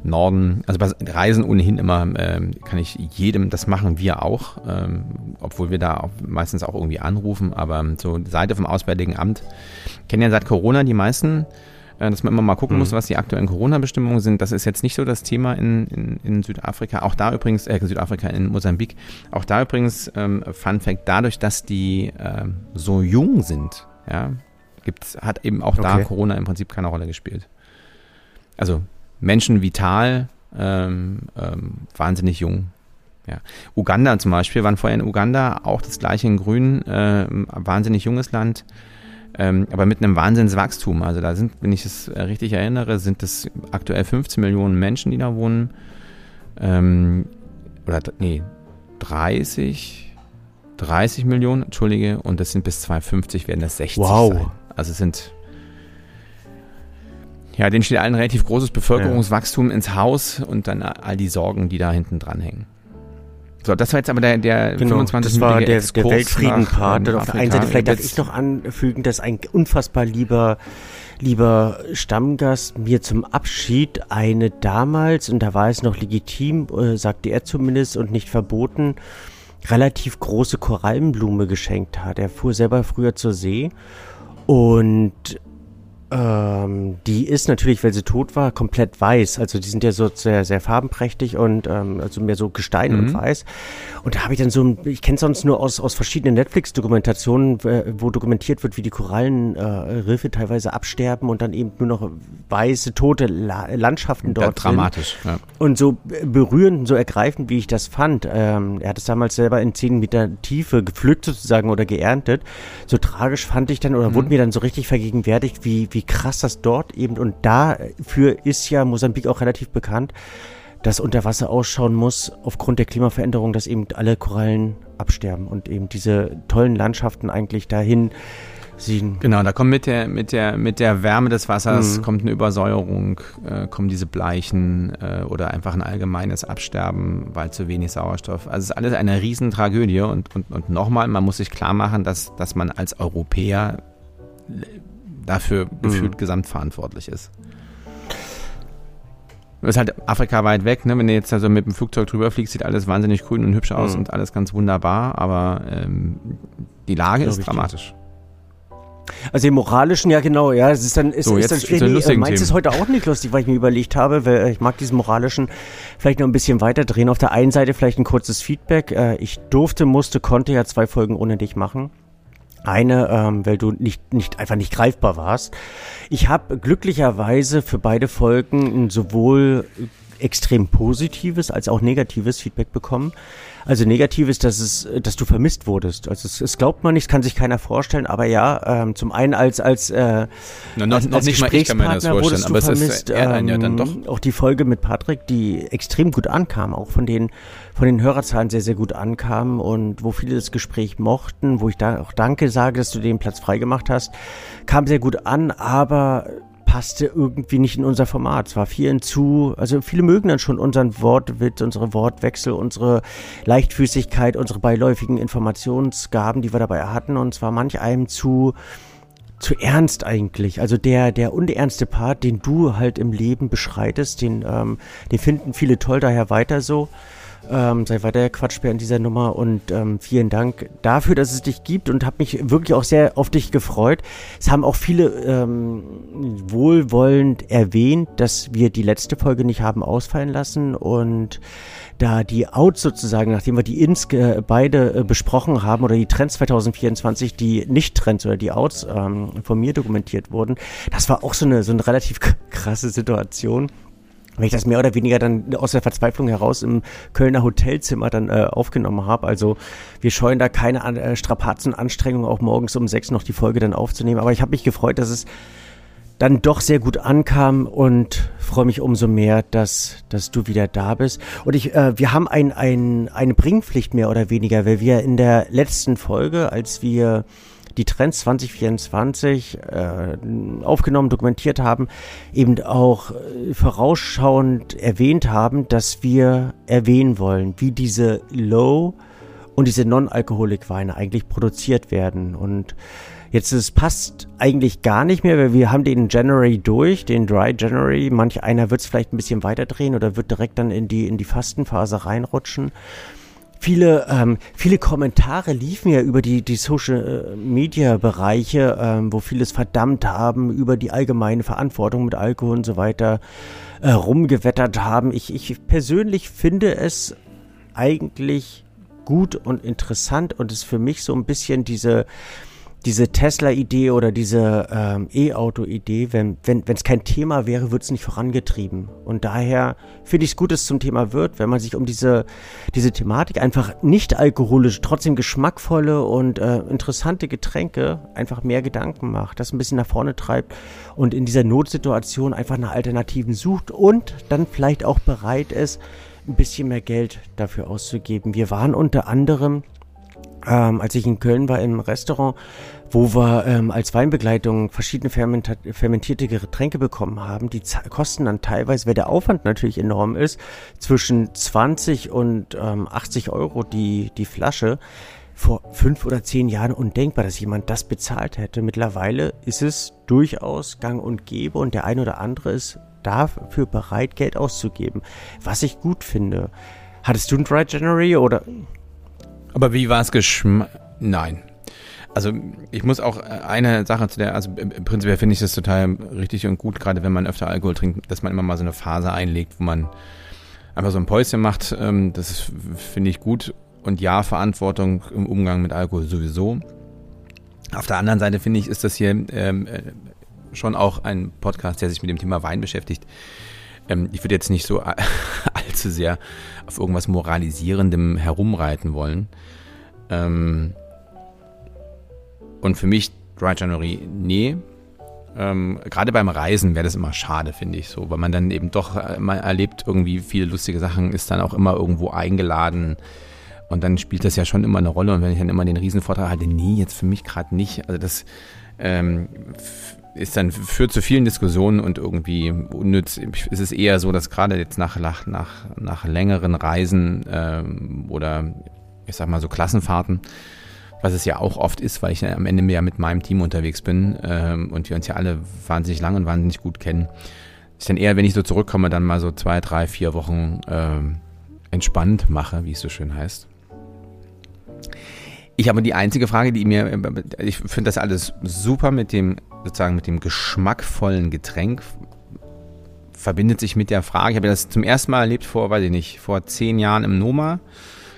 Norden, also bei Reisen ohnehin immer ähm, kann ich jedem, das machen wir auch, ähm, obwohl wir da auch meistens auch irgendwie anrufen, aber so Seite vom Auswärtigen Amt kennen ja seit Corona die meisten, äh, dass man immer mal gucken mhm. muss, was die aktuellen Corona-Bestimmungen sind. Das ist jetzt nicht so das Thema in, in, in Südafrika, auch da übrigens, äh, Südafrika, in Mosambik, auch da übrigens, ähm, Fun Fact, dadurch, dass die äh, so jung sind, ja, gibt's, hat eben auch okay. da Corona im Prinzip keine Rolle gespielt. Also Menschen vital, ähm, ähm, wahnsinnig jung. Ja. Uganda zum Beispiel, waren vorher in Uganda auch das gleiche in Grün, äh, wahnsinnig junges Land, ähm, aber mit einem Wahnsinnswachstum. Also da sind, wenn ich es richtig erinnere, sind es aktuell 15 Millionen Menschen, die da wohnen. Ähm, oder nee, 30, 30 Millionen, entschuldige, und das sind bis 2050 werden das 60 wow. sein. Also es sind ja, denen steht allen relativ großes Bevölkerungswachstum ja. ins Haus und dann all die Sorgen, die da hinten dran hängen. So, das war jetzt aber der, der genau, 25 Das war der, der Weltfrieden-Part. Auf der einen Seite vielleicht darf ich noch anfügen, dass ein unfassbar lieber, lieber Stammgast mir zum Abschied eine damals, und da war es noch legitim, äh, sagte er zumindest, und nicht verboten, relativ große Korallenblume geschenkt hat. Er fuhr selber früher zur See und ähm, die ist natürlich, weil sie tot war, komplett weiß. Also die sind ja so sehr, sehr farbenprächtig und ähm, also mehr so Gestein mhm. und weiß. Und da habe ich dann so, ich kenne sonst nur aus, aus verschiedenen Netflix-Dokumentationen, wo dokumentiert wird, wie die Korallenriffe äh, teilweise absterben und dann eben nur noch weiße, tote La Landschaften dort ja, dramatisch, sind. Ja. Und so berührend, so ergreifend, wie ich das fand. Ähm, er hat es damals selber in zehn Meter Tiefe gepflückt sozusagen oder geerntet. So tragisch fand ich dann oder mhm. wurde mir dann so richtig vergegenwärtigt, wie, wie krass das dort eben und dafür ist ja Mosambik auch relativ bekannt, dass unter Wasser ausschauen muss aufgrund der Klimaveränderung, dass eben alle Korallen absterben und eben diese tollen Landschaften eigentlich dahin ziehen. Genau, da kommt mit der, mit der, mit der Wärme des Wassers mhm. kommt eine Übersäuerung, äh, kommen diese Bleichen äh, oder einfach ein allgemeines Absterben, weil zu wenig Sauerstoff. Also es ist alles eine Riesentragödie und, und, und nochmal, man muss sich klar machen, dass, dass man als Europäer dafür mhm. gefühlt gesamtverantwortlich ist. Das ist halt Afrika weit weg, ne? Wenn du jetzt also mit dem Flugzeug drüber fliegst, sieht alles wahnsinnig grün und hübsch aus mhm. und alles ganz wunderbar, aber ähm, die Lage ist dramatisch. Also im moralischen, ja genau, ja, es ist dann, ist, so, ist dann schwierig. Nee, meins ist heute auch nicht lustig, weil ich mir überlegt habe, weil ich mag diesen moralischen vielleicht noch ein bisschen weiter drehen. Auf der einen Seite vielleicht ein kurzes Feedback. Äh, ich durfte, musste, konnte ja zwei Folgen ohne dich machen. Eine, ähm, weil du nicht, nicht einfach nicht greifbar warst. Ich habe glücklicherweise für beide Folgen sowohl extrem positives als auch negatives Feedback bekommen. Also negativ ist, dass es, dass du vermisst wurdest. Also es, es glaubt man nicht, kann sich keiner vorstellen, aber ja, ähm, zum einen als als, äh, Na, noch, als, noch als nicht mal ich kann mir das vorstellen, aber vermisst, es ist ähm, ja dann doch. Auch die Folge mit Patrick, die extrem gut ankam, auch von den von den Hörerzahlen sehr sehr gut ankam und wo viele das Gespräch mochten, wo ich da auch Danke sage, dass du den Platz freigemacht hast, kam sehr gut an, aber passte irgendwie nicht in unser Format. Es war vielen zu, also viele mögen dann schon unseren Wortwitz, unsere Wortwechsel, unsere Leichtfüßigkeit, unsere beiläufigen Informationsgaben, die wir dabei hatten. Und zwar manch einem zu, zu ernst eigentlich. Also der, der unernste Part, den du halt im Leben beschreitest, den, ähm, den finden viele toll, daher weiter so. Ähm, sei weiter Quatschbär in dieser Nummer und ähm, vielen Dank dafür, dass es dich gibt und habe mich wirklich auch sehr auf dich gefreut. Es haben auch viele ähm, wohlwollend erwähnt, dass wir die letzte Folge nicht haben ausfallen lassen und da die Outs sozusagen, nachdem wir die Ins äh, beide äh, besprochen haben oder die Trends 2024, die Nicht-Trends oder die Outs ähm, von mir dokumentiert wurden, das war auch so eine, so eine relativ krasse Situation wenn ich das mehr oder weniger dann aus der Verzweiflung heraus im Kölner Hotelzimmer dann äh, aufgenommen habe. Also wir scheuen da keine äh, Strapazen, Anstrengungen, auch morgens um sechs noch die Folge dann aufzunehmen. Aber ich habe mich gefreut, dass es dann doch sehr gut ankam und freue mich umso mehr, dass, dass du wieder da bist. Und ich, äh, wir haben ein, ein, eine Bringpflicht mehr oder weniger, weil wir in der letzten Folge, als wir die Trends 2024 äh, aufgenommen, dokumentiert haben, eben auch äh, vorausschauend erwähnt haben, dass wir erwähnen wollen, wie diese Low und diese Non-Alkoholik-Weine eigentlich produziert werden. Und Jetzt es passt eigentlich gar nicht mehr, weil wir haben den January durch, den Dry January. Manch einer wird es vielleicht ein bisschen weiter drehen oder wird direkt dann in die in die Fastenphase reinrutschen viele, ähm, viele Kommentare liefen ja über die, die Social äh, Media Bereiche, ähm, wo vieles verdammt haben, über die allgemeine Verantwortung mit Alkohol und so weiter äh, rumgewettert haben. Ich, ich persönlich finde es eigentlich gut und interessant und ist für mich so ein bisschen diese, diese Tesla-Idee oder diese ähm, E-Auto-Idee, wenn wenn wenn, es kein Thema wäre, wird es nicht vorangetrieben. Und daher finde ich es gut, dass es zum Thema wird, wenn man sich um diese, diese Thematik einfach nicht alkoholisch, trotzdem geschmackvolle und äh, interessante Getränke einfach mehr Gedanken macht, das ein bisschen nach vorne treibt und in dieser Notsituation einfach nach Alternativen sucht und dann vielleicht auch bereit ist, ein bisschen mehr Geld dafür auszugeben. Wir waren unter anderem ähm, als ich in Köln war im Restaurant, wo wir ähm, als Weinbegleitung verschiedene fermentierte Getränke bekommen haben. Die kosten dann teilweise, weil der Aufwand natürlich enorm ist, zwischen 20 und ähm, 80 Euro die, die Flasche. Vor fünf oder zehn Jahren undenkbar, dass jemand das bezahlt hätte. Mittlerweile ist es durchaus gang und gäbe und der ein oder andere ist dafür bereit, Geld auszugeben. Was ich gut finde. Hattest du ein Dry January oder aber wie war es geschm... Nein. Also ich muss auch äh, eine Sache zu der, also im Prinzip finde ich das total richtig und gut, gerade wenn man öfter Alkohol trinkt, dass man immer mal so eine Phase einlegt, wo man einfach so ein Päuschen macht. Ähm, das finde ich gut. Und ja, Verantwortung im Umgang mit Alkohol sowieso. Auf der anderen Seite finde ich, ist das hier ähm, äh, schon auch ein Podcast, der sich mit dem Thema Wein beschäftigt. Ähm, ich würde jetzt nicht so allzu sehr auf irgendwas Moralisierendem herumreiten wollen. Ähm, und für mich Dry January, nee. Ähm, Gerade beim Reisen wäre das immer schade, finde ich so, weil man dann eben doch äh, mal erlebt irgendwie viele lustige Sachen, ist dann auch immer irgendwo eingeladen. Und dann spielt das ja schon immer eine Rolle. Und wenn ich dann immer den Riesenvortrag halte, nee, jetzt für mich gerade nicht. Also das ähm, ist dann führt zu vielen Diskussionen und irgendwie unnütz. Ist es eher so, dass gerade jetzt nach, nach, nach, längeren Reisen ähm, oder ich sag mal so Klassenfahrten, was es ja auch oft ist, weil ich am Ende mehr mit meinem Team unterwegs bin ähm, und wir uns ja alle wahnsinnig lang und wahnsinnig gut kennen, ist dann eher, wenn ich so zurückkomme, dann mal so zwei, drei, vier Wochen ähm, entspannt mache, wie es so schön heißt. Ich habe die einzige Frage, die mir, ich finde das alles super mit dem, sozusagen mit dem geschmackvollen Getränk, verbindet sich mit der Frage, ich habe das zum ersten Mal erlebt vor, weiß ich nicht, vor zehn Jahren im Noma,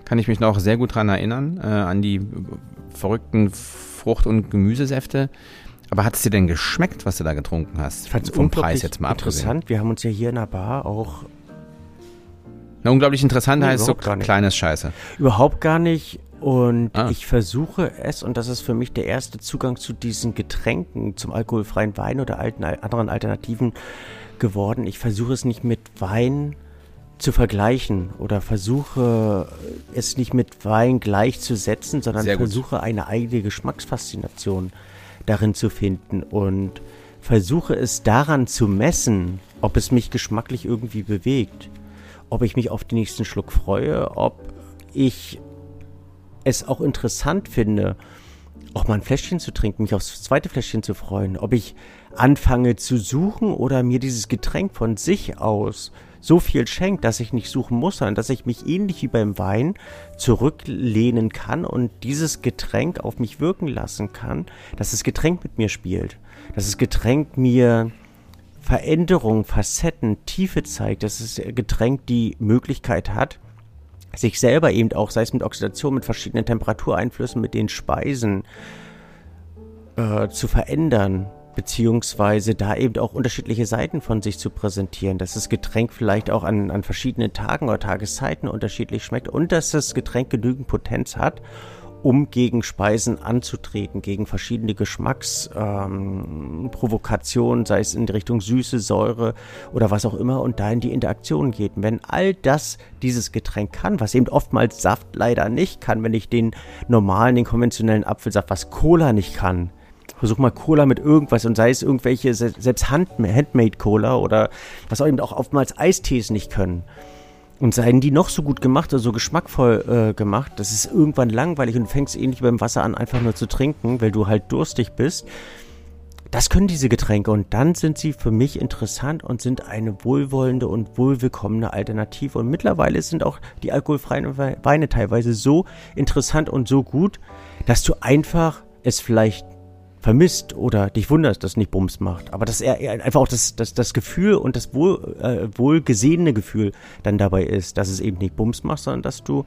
kann ich mich noch sehr gut daran erinnern, äh, an die verrückten Frucht- und Gemüsesäfte. Aber hat es dir denn geschmeckt, was du da getrunken hast? Ich fand es vom Preis jetzt mal interessant. Abgesehen. Wir haben uns ja hier in der Bar auch na, unglaublich interessant nee, heißt so kleines Scheiße. Überhaupt gar nicht. Und ah. ich versuche es, und das ist für mich der erste Zugang zu diesen Getränken, zum alkoholfreien Wein oder alten, anderen Alternativen geworden. Ich versuche es nicht mit Wein zu vergleichen oder versuche es nicht mit Wein gleichzusetzen, sondern versuche eine eigene Geschmacksfaszination darin zu finden und versuche es daran zu messen, ob es mich geschmacklich irgendwie bewegt, ob ich mich auf den nächsten Schluck freue, ob ich es auch interessant finde, auch mal ein Fläschchen zu trinken, mich aufs zweite Fläschchen zu freuen, ob ich anfange zu suchen oder mir dieses Getränk von sich aus so viel schenkt, dass ich nicht suchen muss, sondern dass ich mich ähnlich wie beim Wein zurücklehnen kann und dieses Getränk auf mich wirken lassen kann, dass das Getränk mit mir spielt, dass das Getränk mir Veränderungen, Facetten, Tiefe zeigt, dass das Getränk die Möglichkeit hat, sich selber eben auch, sei es mit Oxidation, mit verschiedenen Temperatureinflüssen, mit den Speisen äh, zu verändern, beziehungsweise da eben auch unterschiedliche Seiten von sich zu präsentieren, dass das Getränk vielleicht auch an, an verschiedenen Tagen oder Tageszeiten unterschiedlich schmeckt und dass das Getränk genügend Potenz hat, um gegen Speisen anzutreten, gegen verschiedene Geschmacksprovokationen, ähm, sei es in Richtung Süße, Säure oder was auch immer, und da in die Interaktion geht. wenn all das dieses Getränk kann, was eben oftmals Saft leider nicht kann, wenn ich den normalen, den konventionellen Apfelsaft, was Cola nicht kann, versuch mal Cola mit irgendwas und sei es irgendwelche, selbst Handmade Cola oder was auch eben auch oftmals Eistees nicht können. Und seien die noch so gut gemacht oder so geschmackvoll äh, gemacht, das ist irgendwann langweilig und fängst ähnlich beim Wasser an, einfach nur zu trinken, weil du halt durstig bist. Das können diese Getränke und dann sind sie für mich interessant und sind eine wohlwollende und wohlwillkommene Alternative. Und mittlerweile sind auch die alkoholfreien Weine teilweise so interessant und so gut, dass du einfach es vielleicht vermisst oder dich wunderst, dass nicht Bums macht. Aber dass er einfach auch das, das, das Gefühl und das wohl, äh, wohlgesehene Gefühl dann dabei ist, dass es eben nicht Bums macht, sondern dass du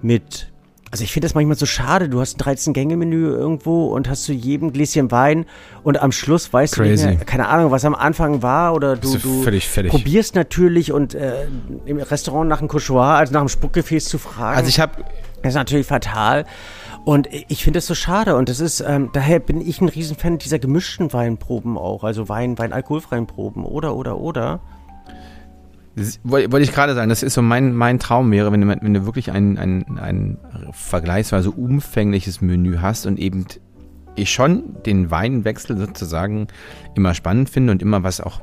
mit also ich finde das manchmal so schade. Du hast ein 13-Gänge-Menü irgendwo und hast zu jedem Gläschen Wein und am Schluss weißt Crazy. du nicht mehr, keine Ahnung, was am Anfang war oder du, du völlig, völlig. probierst natürlich und äh, im Restaurant nach einem Couchoir, also nach einem Spuckgefäß zu fragen. Also ich habe das ist natürlich fatal. Und ich finde es so schade. Und das ist, ähm, daher bin ich ein Riesenfan dieser gemischten Weinproben auch. Also Wein, Wein alkoholfreien Proben. Oder, oder, oder. wollte ich gerade sagen, das ist so mein, mein Traum wäre, wenn du, wenn du wirklich ein, ein, ein vergleichsweise umfängliches Menü hast und eben ich schon den Weinwechsel sozusagen immer spannend finde und immer was auch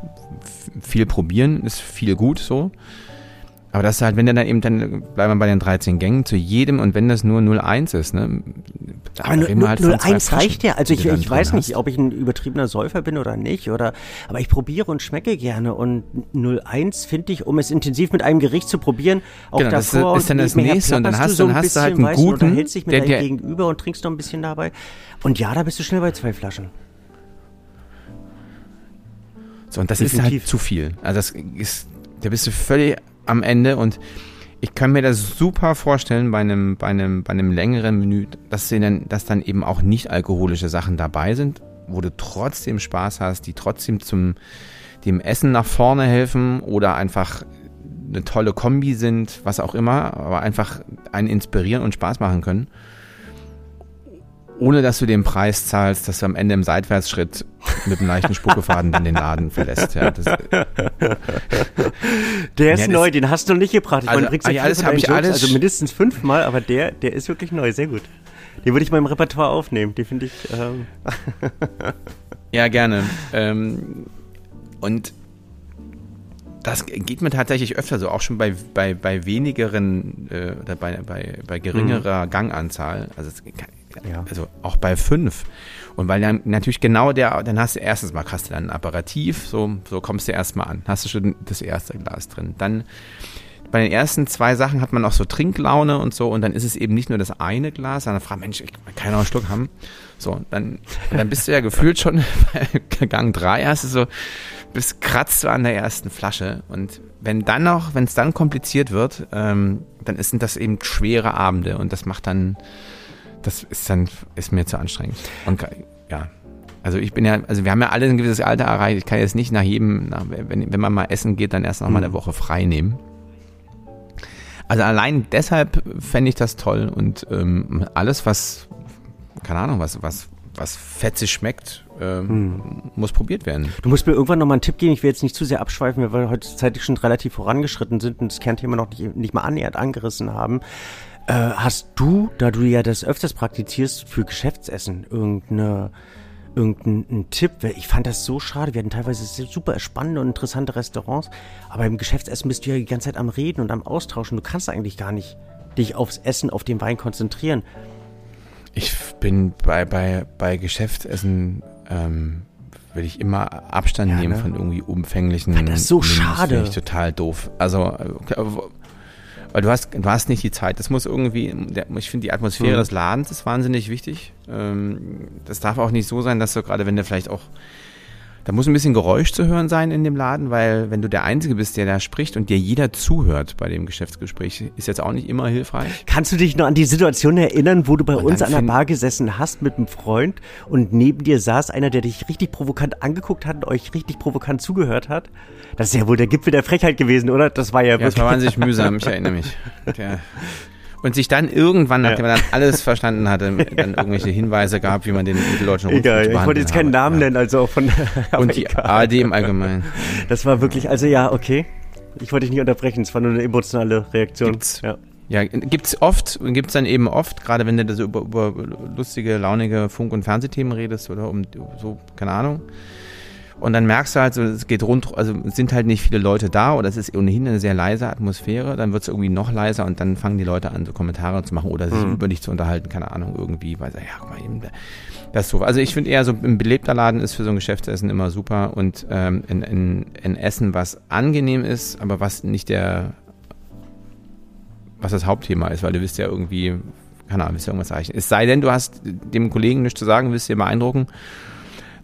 viel probieren ist viel gut so. Aber das ist halt, wenn dann eben, dann bleiben wir bei den 13 Gängen zu jedem und wenn das nur 01 ist, ne? Aber nur, halt 01 reicht ja. Also ich, ich weiß nicht, hast. ob ich ein übertriebener Säufer bin oder nicht, oder, aber ich probiere und schmecke gerne und 01 finde ich, um es intensiv mit einem Gericht zu probieren, auch genau, davor das ist dann das nächste und dann hast du, so dann hast du halt einen guten, und hältst dich mit der, deinem Gegenüber und trinkst noch ein bisschen dabei. Und ja, da bist du schnell bei zwei Flaschen. So, und das Definitiv. ist halt zu viel. Also das ist, da bist du völlig am Ende. Und ich kann mir das super vorstellen bei einem, bei einem, bei einem längeren Menü, dass, dann, dass dann eben auch nicht alkoholische Sachen dabei sind, wo du trotzdem Spaß hast, die trotzdem zum dem Essen nach vorne helfen oder einfach eine tolle Kombi sind, was auch immer, aber einfach einen inspirieren und Spaß machen können ohne dass du den Preis zahlst, dass du am Ende im Seitwärtsschritt mit einem leichten Spuckefaden dann den Laden verlässt. Ja, das, der ist ja, neu, den hast du noch nicht gebracht. Ich also, meine, ja, alles habe ich alles. Also mindestens fünfmal, aber der, der ist wirklich neu, sehr gut. Den würde ich mal im Repertoire aufnehmen. Den finde ich. Ähm ja, gerne. Ähm, und das geht mir tatsächlich öfter so, auch schon bei, bei, bei wenigeren äh, oder bei, bei, bei geringerer mhm. Ganganzahl. Also es kann, ja. Also auch bei fünf. Und weil dann natürlich genau der, dann hast du erstens mal, hast du dann ein Apparativ, so, so kommst du erstmal an, hast du schon das erste Glas drin. Dann bei den ersten zwei Sachen hat man auch so Trinklaune und so und dann ist es eben nicht nur das eine Glas, sondern fragt, Mensch, ich kann noch einen Schluck haben. So, dann, dann bist du ja gefühlt schon bei Gang drei, hast du so, bist kratzt du an der ersten Flasche und wenn dann noch, wenn es dann kompliziert wird, ähm, dann sind das eben schwere Abende und das macht dann, das ist dann, ist mir zu anstrengend. Und ja, also ich bin ja, also wir haben ja alle ein gewisses Alter erreicht. Ich kann jetzt nicht nach jedem, nach, wenn, wenn man mal essen geht, dann erst noch mal eine mhm. Woche frei nehmen. Also allein deshalb fände ich das toll und ähm, alles, was, keine Ahnung, was, was, was fetzig schmeckt, ähm, hm. muss probiert werden. Du musst mir irgendwann nochmal einen Tipp geben. Ich will jetzt nicht zu sehr abschweifen, weil wir heute zeitlich schon relativ vorangeschritten sind und das Kernthema noch nicht, nicht mal annähernd angerissen haben. Äh, hast du, da du ja das öfters praktizierst, für Geschäftsessen irgendeine irgendeinen Tipp? Ich fand das so schade. Wir hatten teilweise super spannende und interessante Restaurants, aber im Geschäftsessen bist du ja die ganze Zeit am Reden und am Austauschen. Du kannst eigentlich gar nicht dich aufs Essen, auf den Wein konzentrieren. Ich bin bei, bei, bei Geschäftsessen ähm, will ich immer Abstand ja, nehmen ne? von irgendwie umfänglichen. Das ist so schade. Das ich total doof. Also äh, weil du hast, du hast nicht die Zeit. Das muss irgendwie, ich finde die Atmosphäre mhm. des Ladens ist wahnsinnig wichtig. Ähm, das darf auch nicht so sein, dass du gerade, wenn du vielleicht auch da muss ein bisschen Geräusch zu hören sein in dem Laden, weil wenn du der Einzige bist, der da spricht und dir jeder zuhört bei dem Geschäftsgespräch, ist jetzt auch nicht immer hilfreich. Kannst du dich noch an die Situation erinnern, wo du bei und uns an der Bar gesessen hast mit einem Freund und neben dir saß einer, der dich richtig provokant angeguckt hat und euch richtig provokant zugehört hat? Das ist ja wohl der Gipfel der Frechheit gewesen, oder? Das war ja, ja wirklich. Das war wahnsinnig mühsam, ich erinnere mich. Und sich dann irgendwann, nachdem ja. er dann alles verstanden hatte, dann irgendwelche Hinweise gab, wie man den mitteldeutschen Rundfunk Egal, ich wollte jetzt keinen Namen nennen, also auch von Und die ARD im Allgemeinen. Das war wirklich, also ja, okay. Ich wollte dich nicht unterbrechen, es war nur eine emotionale Reaktion. Gibt's, ja. Ja, gibt's oft und gibt's dann eben oft, gerade wenn du da so über, über lustige, launige Funk- und Fernsehthemen redest oder um so, keine Ahnung. Und dann merkst du halt so, es geht rund, also sind halt nicht viele Leute da oder es ist ohnehin eine sehr leise Atmosphäre, dann wird es irgendwie noch leiser und dann fangen die Leute an, so Kommentare zu machen oder sich mhm. über dich zu unterhalten, keine Ahnung, irgendwie, weil sie, ja, guck mal, eben, das ist so. Also ich finde eher so ein belebter Laden ist für so ein Geschäftsessen immer super und ähm, ein, ein, ein Essen, was angenehm ist, aber was nicht der, was das Hauptthema ist, weil du willst ja irgendwie, keine Ahnung, willst du irgendwas erreichen. Es sei denn, du hast dem Kollegen nichts zu sagen, willst dir beeindrucken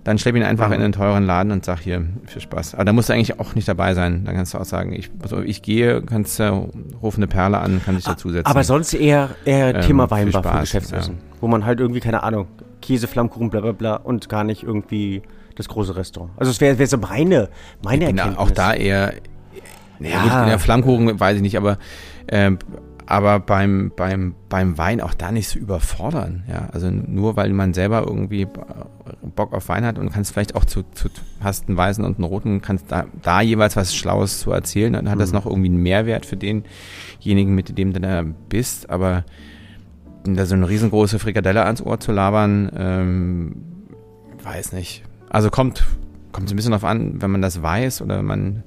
dann schlepp ihn einfach mhm. in einen teuren Laden und sag hier, viel Spaß. Aber da musst du eigentlich auch nicht dabei sein. Dann kannst du auch sagen, ich, also ich gehe, kannst du, äh, ruf eine Perle an, kann dich dazusetzen. Aber sonst eher, eher ähm, Thema Weinbar für Geschäftsessen. Ja. Wo man halt irgendwie, keine Ahnung, Käse, Flammkuchen, bla bla bla und gar nicht irgendwie das große Restaurant. Also es wäre wär so meine, meine Erkenntnis. Auch da eher, ja, ja gut, ja, Flammkuchen weiß ich nicht, aber ähm, aber beim, beim, beim Wein auch da nicht so überfordern. Ja, also nur weil man selber irgendwie Bock auf Wein hat und kannst vielleicht auch zu, zu hast einen weißen und einen roten, kannst da, da jeweils was Schlaues zu erzählen, dann hat mhm. das noch irgendwie einen Mehrwert für denjenigen, mit dem du da bist. Aber da so eine riesengroße Frikadelle ans Ohr zu labern, ähm, weiß nicht. Also kommt, kommt so ein bisschen drauf an, wenn man das weiß oder man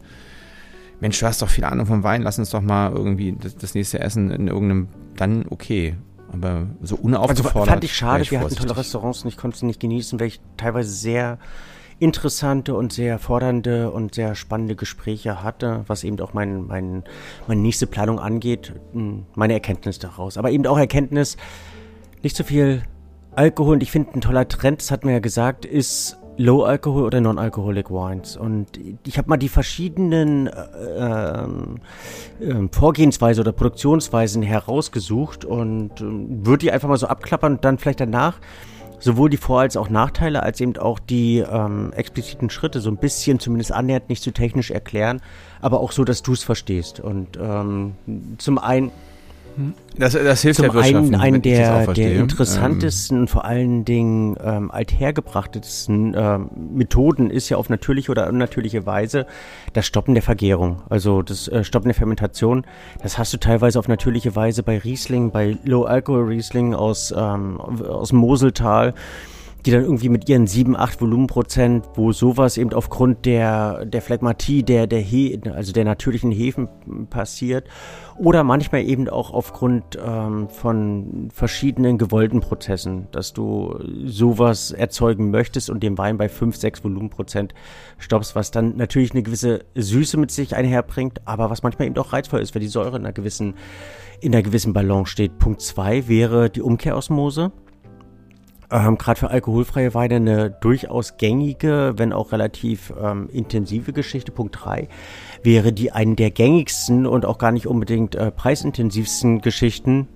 Mensch, du hast doch viel Ahnung vom Wein, lass uns doch mal irgendwie das, das nächste Essen in irgendeinem, dann okay. Aber so unaufgefordert. Also fand ich schade, ich wir hatten tolle Restaurants und ich konnte sie nicht genießen, weil ich teilweise sehr interessante und sehr fordernde und sehr spannende Gespräche hatte, was eben auch mein, mein, meine nächste Planung angeht, hm, meine Erkenntnis daraus. Aber eben auch Erkenntnis, nicht so viel Alkohol und ich finde ein toller Trend, das hat man ja gesagt, ist Low Alcohol oder Non-Alcoholic Wines. Und ich habe mal die verschiedenen äh, äh, Vorgehensweise oder Produktionsweisen herausgesucht und äh, würde die einfach mal so abklappern und dann vielleicht danach sowohl die Vor- als auch Nachteile, als eben auch die ähm, expliziten Schritte so ein bisschen zumindest annähernd nicht zu so technisch erklären, aber auch so, dass du es verstehst. Und ähm, zum einen das, das hilft Zum der einen, einen der, der interessantesten, ähm. vor allen Dingen ähm, althergebrachtesten ähm, Methoden ist ja auf natürliche oder unnatürliche Weise das Stoppen der Vergärung, also das äh, Stoppen der Fermentation. Das hast du teilweise auf natürliche Weise bei Riesling, bei Low Alcohol Riesling aus, ähm, aus Moseltal die dann irgendwie mit ihren 7, 8 Volumenprozent, wo sowas eben aufgrund der, der Phlegmatie, der, der He also der natürlichen Hefen passiert. Oder manchmal eben auch aufgrund ähm, von verschiedenen gewollten Prozessen, dass du sowas erzeugen möchtest und den Wein bei 5, 6 Volumenprozent stoppst, was dann natürlich eine gewisse Süße mit sich einherbringt, aber was manchmal eben auch reizvoll ist, weil die Säure in einer gewissen, in einer gewissen Balance steht. Punkt 2 wäre die Umkehrosmose ähm, gerade für alkoholfreie Weine eine durchaus gängige, wenn auch relativ ähm, intensive Geschichte. Punkt 3 wäre die eine der gängigsten und auch gar nicht unbedingt äh, preisintensivsten Geschichten.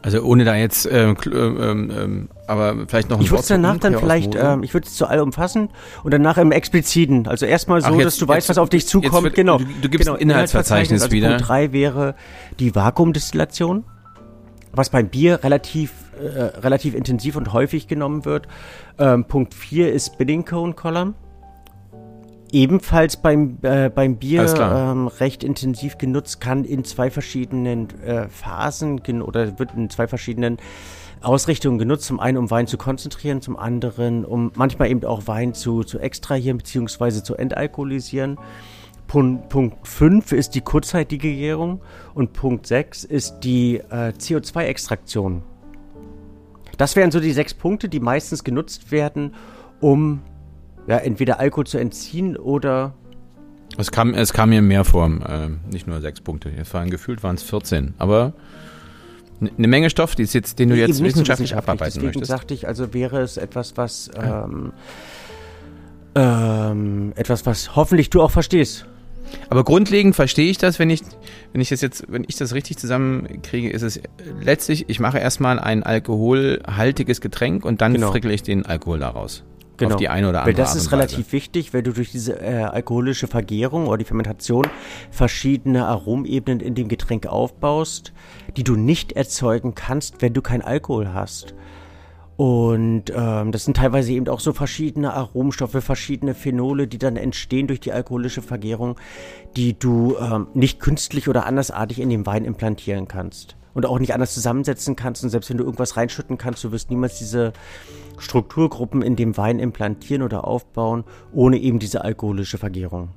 Also ohne da jetzt, ähm, ähm, ähm, aber vielleicht noch ein Ich würde es danach dann vielleicht, ähm, ich würde es zu allumfassend und danach im expliziten. Also erstmal so, jetzt, dass du weißt, was auf dich zukommt. Wird, genau. Du, du gibst genau, ein Inhaltsverzeichnis also wieder. Punkt 3 wäre die Vakuumdestillation, was beim Bier relativ äh, relativ intensiv und häufig genommen wird. Ähm, Punkt 4 ist Spinning Cone Column. Ebenfalls beim, äh, beim Bier ähm, recht intensiv genutzt, kann in zwei verschiedenen äh, Phasen oder wird in zwei verschiedenen Ausrichtungen genutzt. Zum einen, um Wein zu konzentrieren, zum anderen, um manchmal eben auch Wein zu, zu extrahieren bzw. zu entalkoholisieren. Punkt 5 ist die kurzzeitige Gärung und Punkt 6 ist die äh, CO2-Extraktion. Das wären so die sechs Punkte, die meistens genutzt werden, um ja, entweder Alkohol zu entziehen oder. Es kam, es kam mir mehr vor, äh, nicht nur sechs Punkte. Jetzt waren gefühlt waren es 14. Aber eine Menge Stoff, die jetzt, den du jetzt wissenschaftlich, wissenschaftlich abarbeiten deswegen möchtest. sagte ich, also wäre es etwas, was ähm, ähm, etwas, was hoffentlich du auch verstehst. Aber grundlegend verstehe ich das, wenn ich, wenn ich das jetzt, wenn ich das richtig zusammenkriege, ist es letztlich, ich mache erstmal ein alkoholhaltiges Getränk und dann genau. frickel ich den Alkohol daraus. Genau. Auf die eine oder andere Weil das ist relativ wichtig, weil du durch diese äh, alkoholische Vergärung oder die Fermentation verschiedene Aromebenen in dem Getränk aufbaust, die du nicht erzeugen kannst, wenn du kein Alkohol hast. Und ähm, das sind teilweise eben auch so verschiedene Aromstoffe, verschiedene Phenole, die dann entstehen durch die alkoholische Vergärung, die du ähm, nicht künstlich oder andersartig in den Wein implantieren kannst. Und auch nicht anders zusammensetzen kannst. Und selbst wenn du irgendwas reinschütten kannst, du wirst niemals diese Strukturgruppen in dem Wein implantieren oder aufbauen, ohne eben diese alkoholische Vergärung.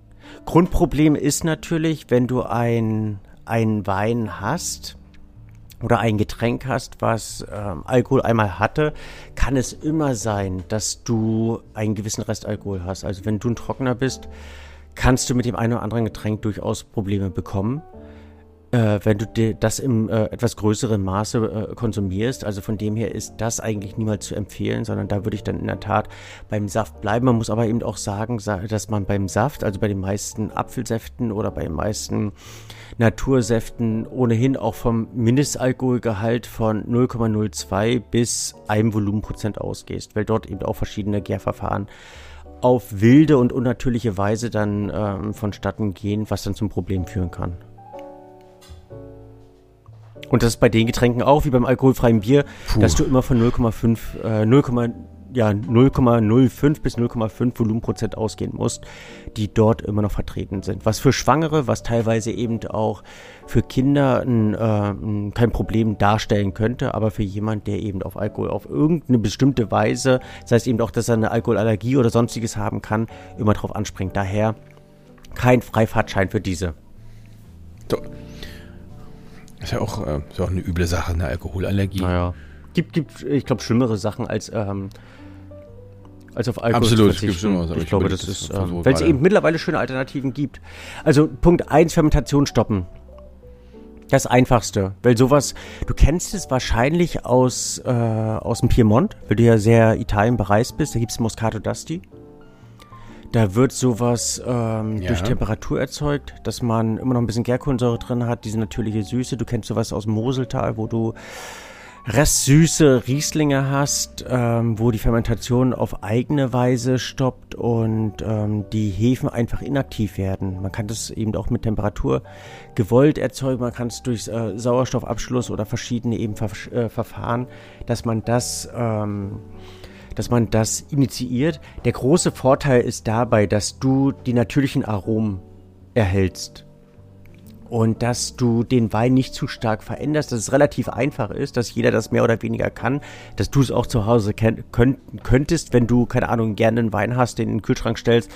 Grundproblem ist natürlich, wenn du ein, ein Wein hast, oder ein Getränk hast, was ähm, Alkohol einmal hatte, kann es immer sein, dass du einen gewissen Restalkohol hast. Also wenn du ein Trockener bist, kannst du mit dem einen oder anderen Getränk durchaus Probleme bekommen. Äh, wenn du das im äh, etwas größeren Maße äh, konsumierst. Also von dem her ist das eigentlich niemals zu empfehlen, sondern da würde ich dann in der Tat beim Saft bleiben. Man muss aber eben auch sagen, dass man beim Saft, also bei den meisten Apfelsäften oder bei den meisten Natursäften ohnehin auch vom Mindestalkoholgehalt von 0,02 bis 1 Volumenprozent ausgehst, weil dort eben auch verschiedene Gärverfahren auf wilde und unnatürliche Weise dann ähm, vonstatten gehen, was dann zum Problem führen kann. Und das ist bei den Getränken auch, wie beim alkoholfreien Bier, Puh. dass du immer von 0,5, äh, 0, ja, 0,05 bis 0,5 Volumenprozent ausgehen musst, die dort immer noch vertreten sind. Was für Schwangere, was teilweise eben auch für Kinder ein, äh, kein Problem darstellen könnte, aber für jemand, der eben auf Alkohol auf irgendeine bestimmte Weise, das heißt eben auch, dass er eine Alkoholallergie oder sonstiges haben kann, immer drauf anspringt. Daher kein Freifahrtschein für diese. So. Ist ja auch, äh, ist auch eine üble Sache, eine Alkoholallergie. Naja. Gibt, gibt ich glaube, schlimmere Sachen als, ähm, als auf Alkohol Absolut, verzichten. Gibt ich, ich glaube, das, ist, ähm, weil es eben mittlerweile schöne Alternativen gibt. Also Punkt 1, Fermentation stoppen. Das Einfachste, weil sowas, du kennst es wahrscheinlich aus, äh, aus dem Piemont, weil du ja sehr Italien bereist bist, da gibt es Moscato d'Asti. Da wird sowas ähm, ja. durch Temperatur erzeugt, dass man immer noch ein bisschen Gärkohlensäure drin hat, diese natürliche Süße. Du kennst sowas aus dem Moseltal, wo du restsüße Rieslinge hast, ähm, wo die Fermentation auf eigene Weise stoppt und ähm, die Hefen einfach inaktiv werden. Man kann das eben auch mit Temperatur gewollt erzeugen, man kann es durch äh, Sauerstoffabschluss oder verschiedene eben Ver äh, Verfahren, dass man das ähm, dass man das initiiert. Der große Vorteil ist dabei, dass du die natürlichen Aromen erhältst. Und dass du den Wein nicht zu stark veränderst, dass es relativ einfach ist, dass jeder das mehr oder weniger kann, dass du es auch zu Hause könntest, wenn du, keine Ahnung, gerne einen Wein hast, den in den Kühlschrank stellst,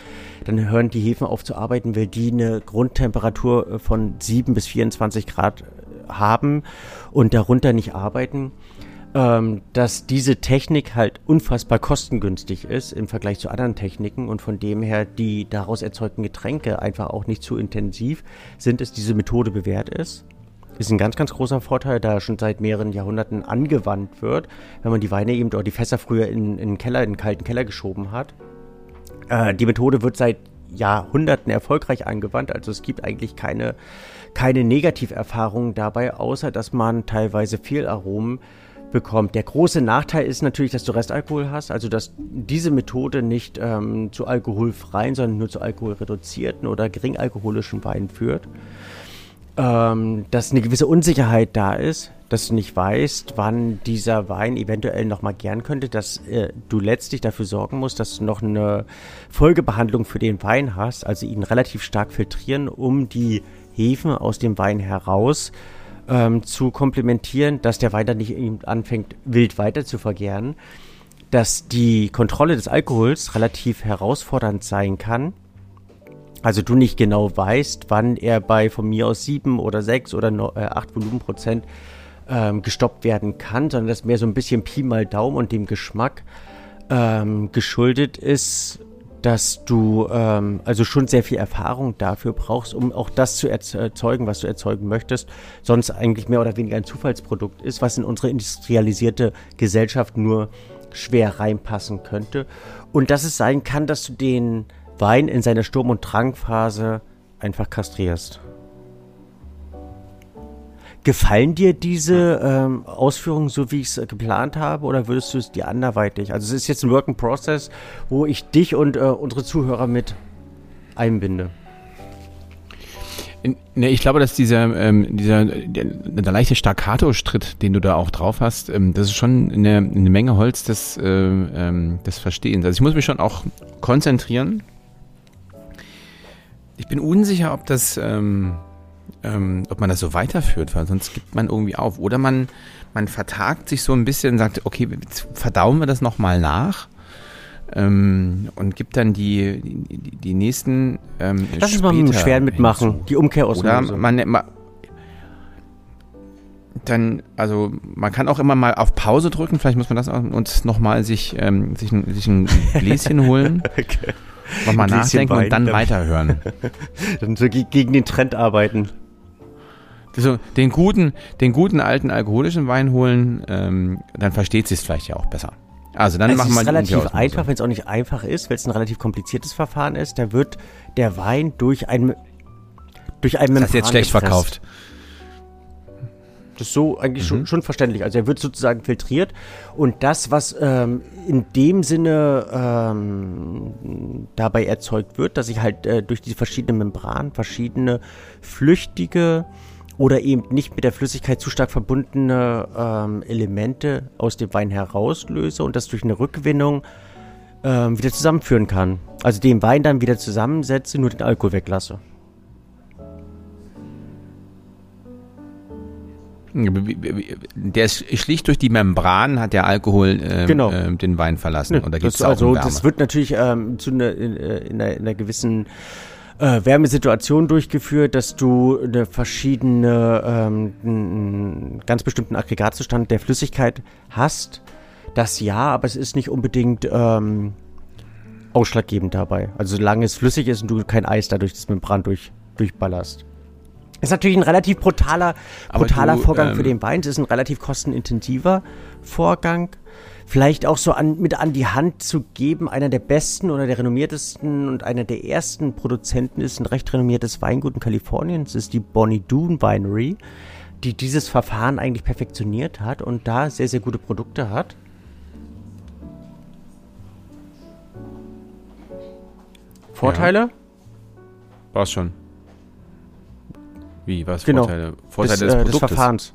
dann hören die Hefen auf zu arbeiten, weil die eine Grundtemperatur von 7 bis 24 Grad haben und darunter nicht arbeiten ähm, dass diese Technik halt unfassbar kostengünstig ist im Vergleich zu anderen Techniken und von dem her die daraus erzeugten Getränke einfach auch nicht zu intensiv sind, es diese Methode bewährt ist. Ist ein ganz, ganz großer Vorteil, da schon seit mehreren Jahrhunderten angewandt wird, wenn man die Weine eben oder die Fässer früher in, in den Keller, in den kalten Keller geschoben hat. Äh, die Methode wird seit Jahrhunderten erfolgreich angewandt, also es gibt eigentlich keine, keine Negativerfahrungen dabei, außer dass man teilweise Fehlaromen bekommt. Der große Nachteil ist natürlich, dass du Restalkohol hast, also dass diese Methode nicht ähm, zu alkoholfreien, sondern nur zu alkoholreduzierten oder geringalkoholischen Weinen führt. Ähm, dass eine gewisse Unsicherheit da ist, dass du nicht weißt, wann dieser Wein eventuell nochmal gern könnte, dass äh, du letztlich dafür sorgen musst, dass du noch eine Folgebehandlung für den Wein hast, also ihn relativ stark filtrieren, um die Hefen aus dem Wein heraus äh, ähm, zu komplementieren, dass der Wein dann nicht anfängt, wild weiter zu vergären, dass die Kontrolle des Alkohols relativ herausfordernd sein kann. Also du nicht genau weißt, wann er bei von mir aus sieben oder sechs oder äh, acht Volumenprozent ähm, gestoppt werden kann, sondern dass mehr so ein bisschen Pi mal Daumen und dem Geschmack ähm, geschuldet ist, dass du ähm, also schon sehr viel Erfahrung dafür brauchst, um auch das zu erzeugen, was du erzeugen möchtest, sonst eigentlich mehr oder weniger ein Zufallsprodukt ist, was in unsere industrialisierte Gesellschaft nur schwer reinpassen könnte. Und dass es sein kann, dass du den Wein in seiner Sturm- und Drangphase einfach kastrierst. Gefallen dir diese ähm, Ausführungen so, wie ich es äh, geplant habe, oder würdest du es dir anderweitig? Also es ist jetzt ein Work in Process, wo ich dich und äh, unsere Zuhörer mit einbinde. Ne, ich glaube, dass dieser, ähm, dieser der, der leichte Staccato-Stritt, den du da auch drauf hast, ähm, das ist schon eine, eine Menge Holz des, äh, ähm, des Verstehens. Also ich muss mich schon auch konzentrieren. Ich bin unsicher, ob das, ähm, ähm, ob man das so weiterführt, weil sonst gibt man irgendwie auf. Oder man, man vertagt sich so ein bisschen und sagt, okay, verdauen wir das nochmal nach. Ähm, und gibt dann die, die, die nächsten ähm, Lass uns mal mit dem Schweren mitmachen, hinzu. die Umkehr aus Oder man, man, dann, also man kann auch immer mal auf Pause drücken, vielleicht muss man das auch, uns nochmal sich, ähm, sich, ein, sich ein Gläschen holen. okay. Nochmal nachdenken Wein, und dann weiterhören. dann so gegen den Trend arbeiten so den guten, den guten alten alkoholischen Wein holen, ähm, dann versteht sie es vielleicht ja auch besser. Also dann also machen wir es relativ einfach, wenn es auch nicht einfach ist, weil es ein relativ kompliziertes Verfahren ist. Da wird der Wein durch ein durch ein Membran Das ist jetzt schlecht gepresst. verkauft. Das ist so eigentlich mhm. schon, schon verständlich. Also er wird sozusagen filtriert und das, was ähm, in dem Sinne ähm, dabei erzeugt wird, dass sich halt äh, durch diese verschiedenen Membranen verschiedene flüchtige oder eben nicht mit der Flüssigkeit zu stark verbundene ähm, Elemente aus dem Wein herauslöse und das durch eine Rückgewinnung ähm, wieder zusammenführen kann. Also den Wein dann wieder zusammensetze, nur den Alkohol weglasse. Der ist schlicht durch die Membran hat der Alkohol ähm, genau. äh, den Wein verlassen. Ne, gibt's das, also das wird natürlich ähm, zu ne, in, äh, in, einer, in einer gewissen äh, Wärmesituation durchgeführt, dass du eine verschiedene, ähm, einen ganz bestimmten Aggregatzustand der Flüssigkeit hast. Das ja, aber es ist nicht unbedingt ähm, ausschlaggebend dabei. Also solange es flüssig ist und du kein Eis dadurch das Membran durch, durchballerst. Ist natürlich ein relativ brutaler, brutaler du, Vorgang ähm, für den Wein. Es ist ein relativ kostenintensiver Vorgang. Vielleicht auch so an, mit an die Hand zu geben, einer der besten oder der renommiertesten und einer der ersten Produzenten ist ein recht renommiertes Weingut in Kalifornien. Es ist die Bonnie Doon Winery, die dieses Verfahren eigentlich perfektioniert hat und da sehr, sehr gute Produkte hat. Vorteile? Ja. War's schon. Wie, was genau. Vorteile? Vorteile des, des, Produktes? Des Verfahrens.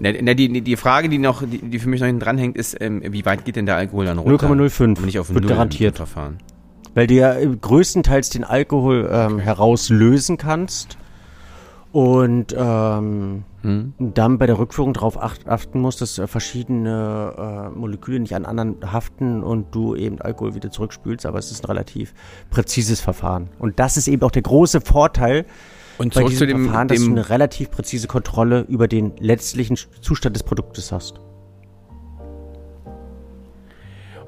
Na, na, die, die Frage, die noch, die, die für mich noch hinten dranhängt, ist, ähm, wie weit geht denn der Alkohol dann runter? 0,05 nicht auf wird garantiert. Verfahren. Weil du ja größtenteils den Alkohol ähm, okay. herauslösen kannst und ähm, hm. dann bei der Rückführung darauf achten musst, dass äh, verschiedene äh, Moleküle nicht an anderen haften und du eben Alkohol wieder zurückspülst, aber es ist ein relativ präzises Verfahren. Und das ist eben auch der große Vorteil, und bei diesem zu dem, Verfahren, dass du eine relativ präzise Kontrolle über den letztlichen Zustand des Produktes hast.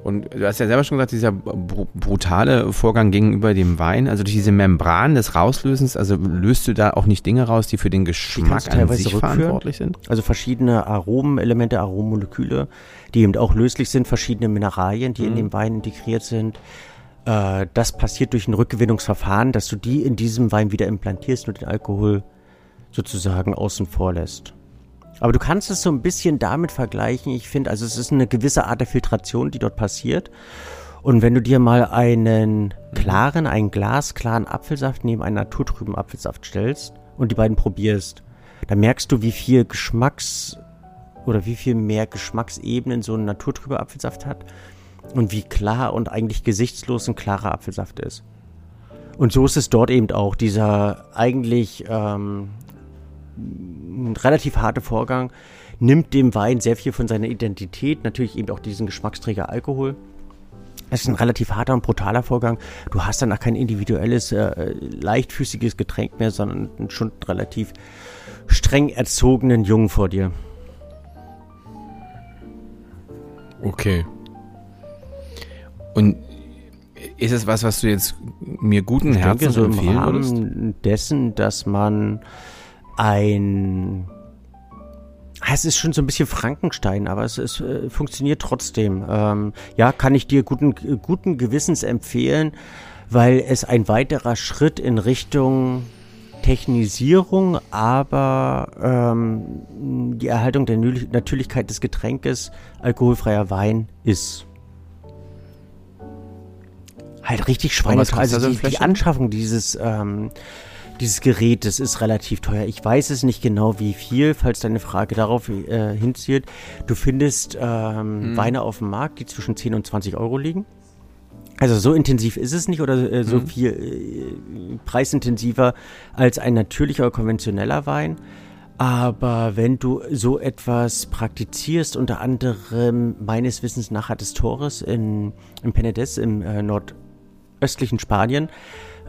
Und du hast ja selber schon gesagt, dieser brutale Vorgang gegenüber dem Wein, also durch diese Membran des Rauslösens, also löst du da auch nicht Dinge raus, die für den Geschmack an sich verantwortlich sind? Also verschiedene Aromenelemente, Arommoleküle, die eben auch löslich sind, verschiedene Mineralien, die mhm. in dem Wein integriert sind, äh, das passiert durch ein Rückgewinnungsverfahren, dass du die in diesem Wein wieder implantierst und den Alkohol sozusagen außen vor lässt. Aber du kannst es so ein bisschen damit vergleichen. Ich finde, also es ist eine gewisse Art der Filtration, die dort passiert. Und wenn du dir mal einen klaren, einen glasklaren Apfelsaft neben einen naturtrüben Apfelsaft stellst und die beiden probierst, dann merkst du, wie viel Geschmacks oder wie viel mehr Geschmacksebenen so ein naturtrüber Apfelsaft hat und wie klar und eigentlich gesichtslos ein klarer Apfelsaft ist. Und so ist es dort eben auch. Dieser eigentlich ähm, relativ harte Vorgang nimmt dem Wein sehr viel von seiner Identität, natürlich eben auch diesen Geschmacksträger Alkohol. Es ist ein relativ harter und brutaler Vorgang. Du hast danach kein individuelles, äh, leichtfüßiges Getränk mehr, sondern schon relativ streng erzogenen Jungen vor dir. Okay. Und ist es was, was du jetzt mir guten ich Herzens so empfehlen im Rahmen würdest? dessen, dass man ein es ist schon so ein bisschen Frankenstein, aber es, es äh, funktioniert trotzdem. Ähm, ja, kann ich dir guten, guten Gewissens empfehlen, weil es ein weiterer Schritt in Richtung Technisierung, aber ähm, die Erhaltung der Natürlichkeit des Getränkes, alkoholfreier Wein ist halt richtig schweineteuer. Also die, die, Anschaffung dieses, ähm, dieses Gerätes ist relativ teuer. Ich weiß es nicht genau, wie viel, falls deine Frage darauf äh, hinzielt. Du findest ähm, hm. Weine auf dem Markt, die zwischen 10 und 20 Euro liegen. Also so intensiv ist es nicht oder äh, so mhm. viel äh, preisintensiver als ein natürlicher oder konventioneller Wein. Aber wenn du so etwas praktizierst, unter anderem meines Wissens nach hat es Torres in, in Penedès im äh, Nord, östlichen Spanien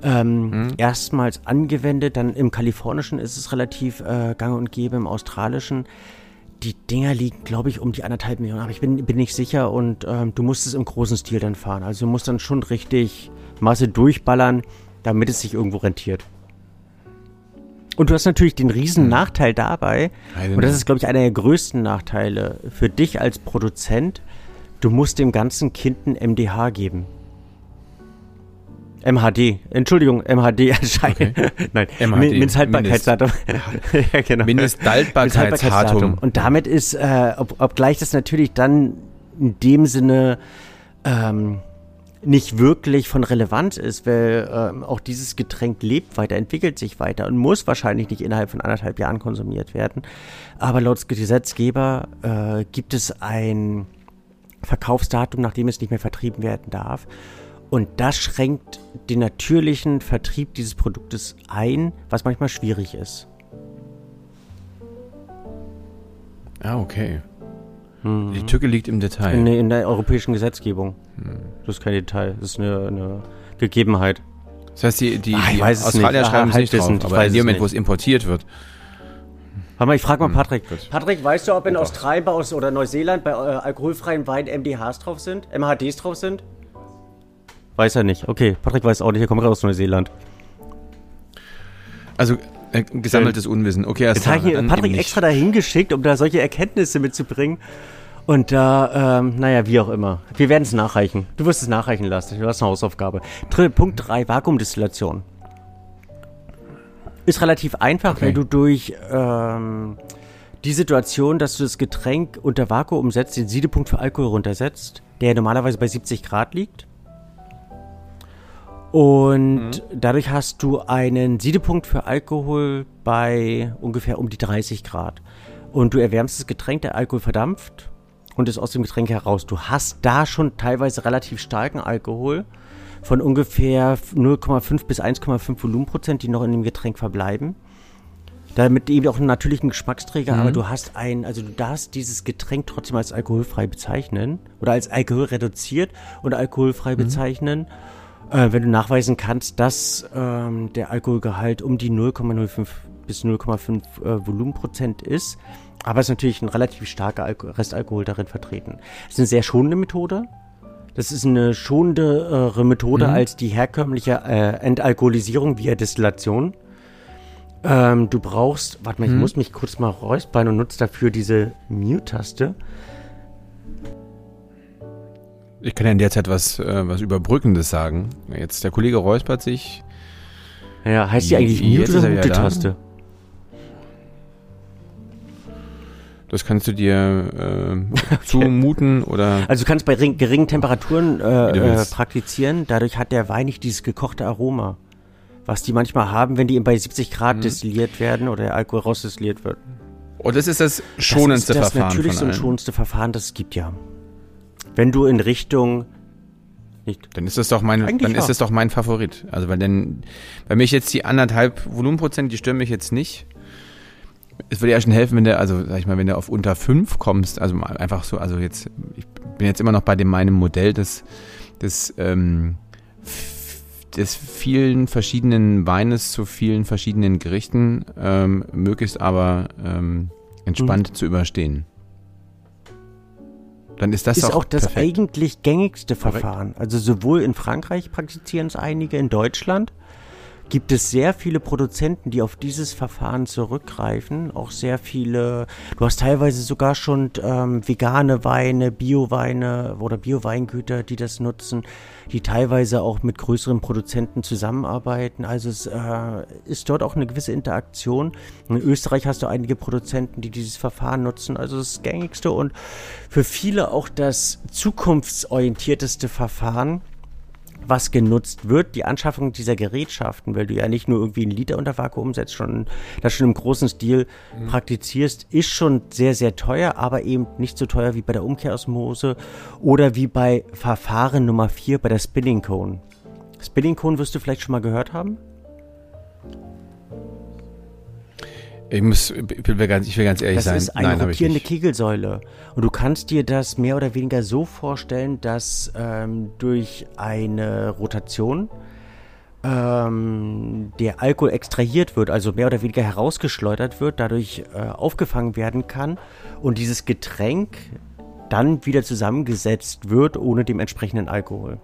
ähm, mhm. erstmals angewendet. Dann im kalifornischen ist es relativ äh, gang und gäbe, im australischen. Die Dinger liegen, glaube ich, um die anderthalb Millionen, aber ich bin, bin nicht sicher und ähm, du musst es im großen Stil dann fahren. Also du musst dann schon richtig Masse durchballern, damit es sich irgendwo rentiert. Und du hast natürlich den riesen mhm. Nachteil dabei, und das ist, glaube ich, einer der größten Nachteile für dich als Produzent, du musst dem ganzen Kind ein MDH geben. MHD, Entschuldigung, MHD erscheinen. Okay. Nein, MHD, Mindesthaltbarkeitsdatum. Mindest, ja, genau. Mindesthaltbarkeitsdatum. Und damit ist, äh, ob, obgleich das natürlich dann in dem Sinne ähm, nicht wirklich von Relevanz ist, weil äh, auch dieses Getränk lebt weiter, entwickelt sich weiter und muss wahrscheinlich nicht innerhalb von anderthalb Jahren konsumiert werden. Aber laut Gesetzgeber äh, gibt es ein Verkaufsdatum, nachdem es nicht mehr vertrieben werden darf. Und das schränkt den natürlichen Vertrieb dieses Produktes ein, was manchmal schwierig ist. Ah, okay. Mhm. Die Tücke liegt im Detail. In, in der europäischen Gesetzgebung. Mhm. Das ist kein Detail, das ist eine, eine Gegebenheit. Das heißt, die, die, Ach, die Australier schreiben es nicht drauf, aber in dem Moment, wo es importiert wird. Warte mal, ich frage mal hm, Patrick. Hm, Patrick, weißt du, ob in Australien oder Neuseeland bei äh, alkoholfreien Wein MDHs drauf sind? MHDs drauf sind? Weiß er nicht. Okay, Patrick weiß auch nicht, er kommt gerade aus Neuseeland. Also äh, gesammeltes Unwissen. Okay, erst Jetzt habe ich Patrick extra dahin geschickt, um da solche Erkenntnisse mitzubringen. Und da, ähm, naja, wie auch immer. Wir werden es nachreichen. Du wirst es nachreichen lassen. Du hast eine Hausaufgabe. Punkt 3, Vakuumdistillation. Ist relativ einfach, okay. weil du durch ähm, die Situation, dass du das Getränk unter Vakuum setzt, den Siedepunkt für Alkohol runtersetzt, der normalerweise bei 70 Grad liegt. Und mhm. dadurch hast du einen Siedepunkt für Alkohol bei ungefähr um die 30 Grad. Und du erwärmst das Getränk, der Alkohol verdampft und ist aus dem Getränk heraus. Du hast da schon teilweise relativ starken Alkohol von ungefähr 0,5 bis 1,5 Volumenprozent, die noch in dem Getränk verbleiben. Damit eben auch einen natürlichen Geschmacksträger, mhm. aber du hast ein, also du darfst dieses Getränk trotzdem als alkoholfrei bezeichnen oder als alkoholreduziert und alkoholfrei mhm. bezeichnen äh, wenn du nachweisen kannst, dass ähm, der Alkoholgehalt um die 0,05 bis 0,5 äh, Volumenprozent ist. Aber es ist natürlich ein relativ starker Alko Restalkohol darin vertreten. Es ist eine sehr schonende Methode. Das ist eine schonendere Methode mhm. als die herkömmliche äh, Entalkoholisierung via Destillation. Ähm, du brauchst, warte mal, mhm. ich muss mich kurz mal räuspern und nutze dafür diese Mute-Taste. Ich kann ja in der Zeit was, äh, was Überbrückendes sagen. Jetzt der Kollege räuspert sich. Ja, heißt die eigentlich Mute oder Mute-Taste? Das kannst du dir äh, zumuten oder. Also du kannst bei geringen Temperaturen äh, äh, praktizieren. Dadurch hat der Wein nicht dieses gekochte Aroma, was die manchmal haben, wenn die bei 70 Grad mhm. destilliert werden oder der Alkohol rausdestilliert wird. Und das ist das schonendste das ist das Verfahren. Natürlich so ein schonendste Verfahren, das es gibt ja. Wenn du in Richtung nicht. Dann ist das doch mein, Eigentlich dann ist das doch mein Favorit. Also weil denn, bei mich jetzt die anderthalb Volumenprozent, die stören mich jetzt nicht. Es würde ja schon helfen, wenn du, also sag ich mal, wenn du auf unter fünf kommst, also einfach so, also jetzt, ich bin jetzt immer noch bei dem meinem Modell des, des, ähm, des vielen verschiedenen Weines zu vielen verschiedenen Gerichten, ähm, möglichst aber ähm, entspannt mhm. zu überstehen. Dann ist das ist auch, auch das perfekt. eigentlich gängigste Verfahren. Also sowohl in Frankreich praktizieren es einige, in Deutschland gibt es sehr viele Produzenten, die auf dieses Verfahren zurückgreifen. Auch sehr viele, du hast teilweise sogar schon ähm, vegane Weine, Bioweine oder Bioweingüter, die das nutzen, die teilweise auch mit größeren Produzenten zusammenarbeiten. Also es äh, ist dort auch eine gewisse Interaktion. In Österreich hast du einige Produzenten, die dieses Verfahren nutzen. Also das gängigste und für viele auch das zukunftsorientierteste Verfahren was genutzt wird, die Anschaffung dieser Gerätschaften, weil du ja nicht nur irgendwie einen Liter unter Vakuum setzt, schon das schon im großen Stil mhm. praktizierst, ist schon sehr, sehr teuer, aber eben nicht so teuer wie bei der Umkehrosmose oder wie bei Verfahren Nummer 4 bei der Spinning Cone. Spinning Cone wirst du vielleicht schon mal gehört haben? Ich muss, ich will ganz, ich will ganz ehrlich das sein. Das ist eine Nein, rotierende Kegelsäule. Und du kannst dir das mehr oder weniger so vorstellen, dass ähm, durch eine Rotation ähm, der Alkohol extrahiert wird, also mehr oder weniger herausgeschleudert wird, dadurch äh, aufgefangen werden kann und dieses Getränk dann wieder zusammengesetzt wird ohne dem entsprechenden Alkohol.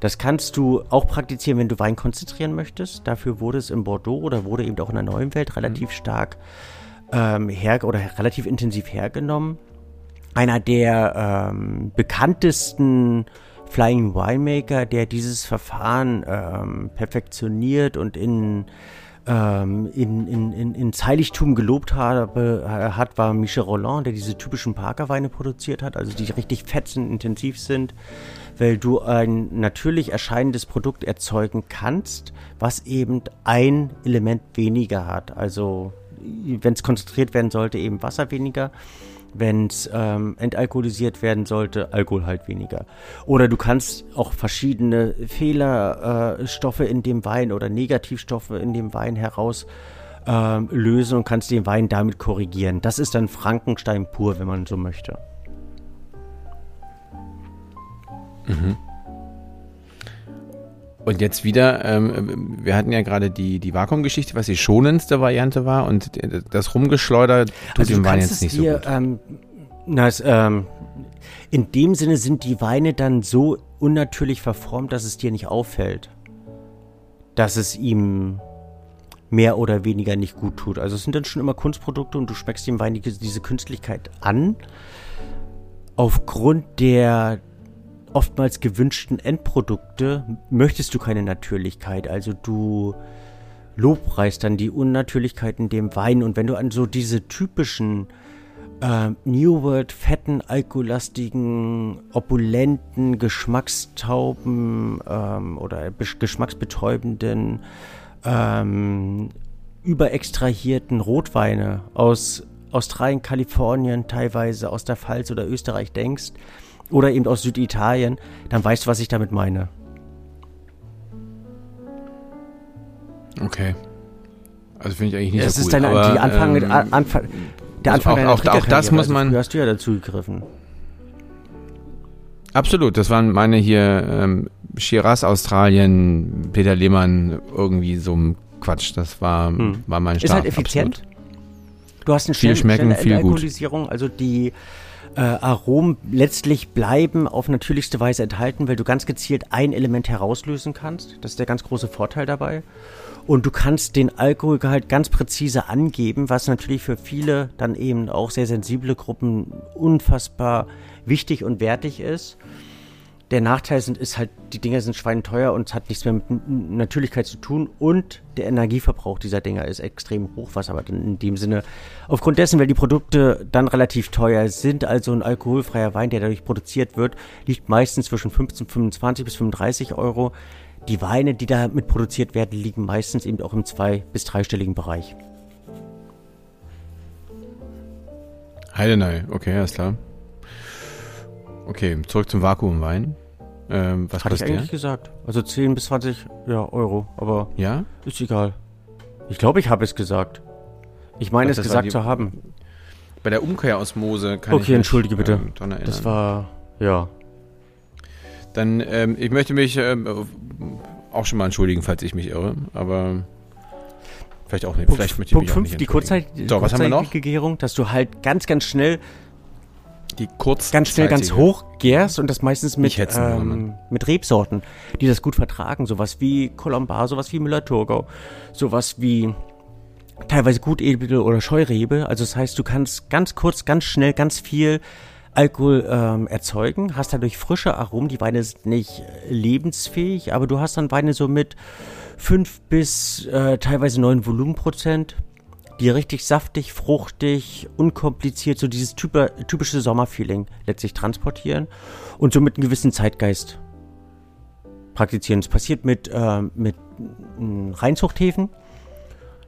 Das kannst du auch praktizieren, wenn du Wein konzentrieren möchtest. Dafür wurde es in Bordeaux oder wurde eben auch in der neuen Welt relativ mhm. stark ähm, her oder relativ intensiv hergenommen. Einer der ähm, bekanntesten Flying Winemaker, der dieses Verfahren ähm, perfektioniert und in ähm, in, in, in, ins Heiligtum gelobt habe, äh, hat, war Michel Roland, der diese typischen Parkerweine produziert hat, also die richtig fett sind, intensiv sind, weil du ein natürlich erscheinendes Produkt erzeugen kannst, was eben ein Element weniger hat. Also wenn es konzentriert werden sollte, eben Wasser weniger wenn es ähm, entalkoholisiert werden sollte, Alkohol halt weniger. Oder du kannst auch verschiedene Fehlerstoffe äh, in dem Wein oder Negativstoffe in dem Wein heraus ähm, lösen und kannst den Wein damit korrigieren. Das ist dann Frankenstein pur, wenn man so möchte. Mhm. Und jetzt wieder, ähm, wir hatten ja gerade die, die Vakuumgeschichte, was die schonendste Variante war und das Rumgeschleuder tut also dem Wein jetzt nicht dir, so gut. Ähm, es, ähm, in dem Sinne sind die Weine dann so unnatürlich verformt, dass es dir nicht auffällt, dass es ihm mehr oder weniger nicht gut tut. Also es sind dann schon immer Kunstprodukte und du schmeckst dem Wein die, diese Künstlichkeit an. Aufgrund der oftmals gewünschten Endprodukte möchtest du keine Natürlichkeit. Also du lobpreist dann die Unnatürlichkeit in dem Wein. Und wenn du an so diese typischen äh, New World fetten, alkoholastigen, opulenten, geschmackstauben ähm, oder geschmacksbetäubenden, ähm, überextrahierten Rotweine aus Australien, Kalifornien, teilweise aus der Pfalz oder Österreich denkst, oder eben aus Süditalien, dann weißt du, was ich damit meine. Okay. Also finde ich eigentlich nicht das so cool. Das ist deine, die Anfang, ähm, Anfang, der Anfang auch, auch, auch das muss man. Also, hast du ja dazu gegriffen. Absolut, das waren meine hier ähm, Shiraz Australien, Peter Lehmann, irgendwie so ein Quatsch. Das war, hm. war mein Start. Ist halt effizient. Absolut. Du hast eine viel schmecken, viel gut. Also die äh, Aromen letztlich bleiben auf natürlichste Weise enthalten, weil du ganz gezielt ein Element herauslösen kannst. Das ist der ganz große Vorteil dabei. Und du kannst den Alkoholgehalt ganz präzise angeben, was natürlich für viele dann eben auch sehr sensible Gruppen unfassbar wichtig und wertig ist. Der Nachteil sind, ist halt, die Dinger sind schweineteuer und es hat nichts mehr mit Natürlichkeit zu tun und der Energieverbrauch dieser Dinger ist extrem hoch, was aber dann in dem Sinne, aufgrund dessen, weil die Produkte dann relativ teuer sind, also ein alkoholfreier Wein, der dadurch produziert wird, liegt meistens zwischen 15, 25 bis 35 Euro. Die Weine, die damit produziert werden, liegen meistens eben auch im zwei- bis dreistelligen Bereich. Heidenei, okay, alles klar. Okay, zurück zum Vakuumwein. Ähm, was Hatte ich eigentlich der? gesagt. Also 10 bis 20 ja, Euro, aber ja? ist egal. Ich glaube, ich habe es gesagt. Ich meine, es gesagt die, zu haben. Bei der Umkehrosmose kann okay, ich Okay, entschuldige bitte. Ähm, das war, ja. Dann, ähm, ich möchte mich ähm, auch schon mal entschuldigen, falls ich mich irre, aber vielleicht auch nicht. Punkt, vielleicht möchte ich Punkt 5, die Kurzzeit, so, was haben wir noch? Gärung, dass du halt ganz, ganz schnell die kurz ganz schnell ganz hoch gärst und das meistens mit, ähm, mit Rebsorten, die das gut vertragen. Sowas wie Colombar, sowas wie Müller-Thurgau, sowas wie teilweise Gutedel oder Scheurebe. Also das heißt, du kannst ganz kurz, ganz schnell, ganz viel Alkohol ähm, erzeugen, hast dadurch frische Aromen. Die Weine sind nicht lebensfähig, aber du hast dann Weine so mit 5 bis äh, teilweise 9 Volumenprozent die richtig saftig, fruchtig, unkompliziert, so dieses typische Sommerfeeling letztlich transportieren und somit einen gewissen Zeitgeist praktizieren. Das passiert mit, äh, mit äh, Reinzuchthäfen.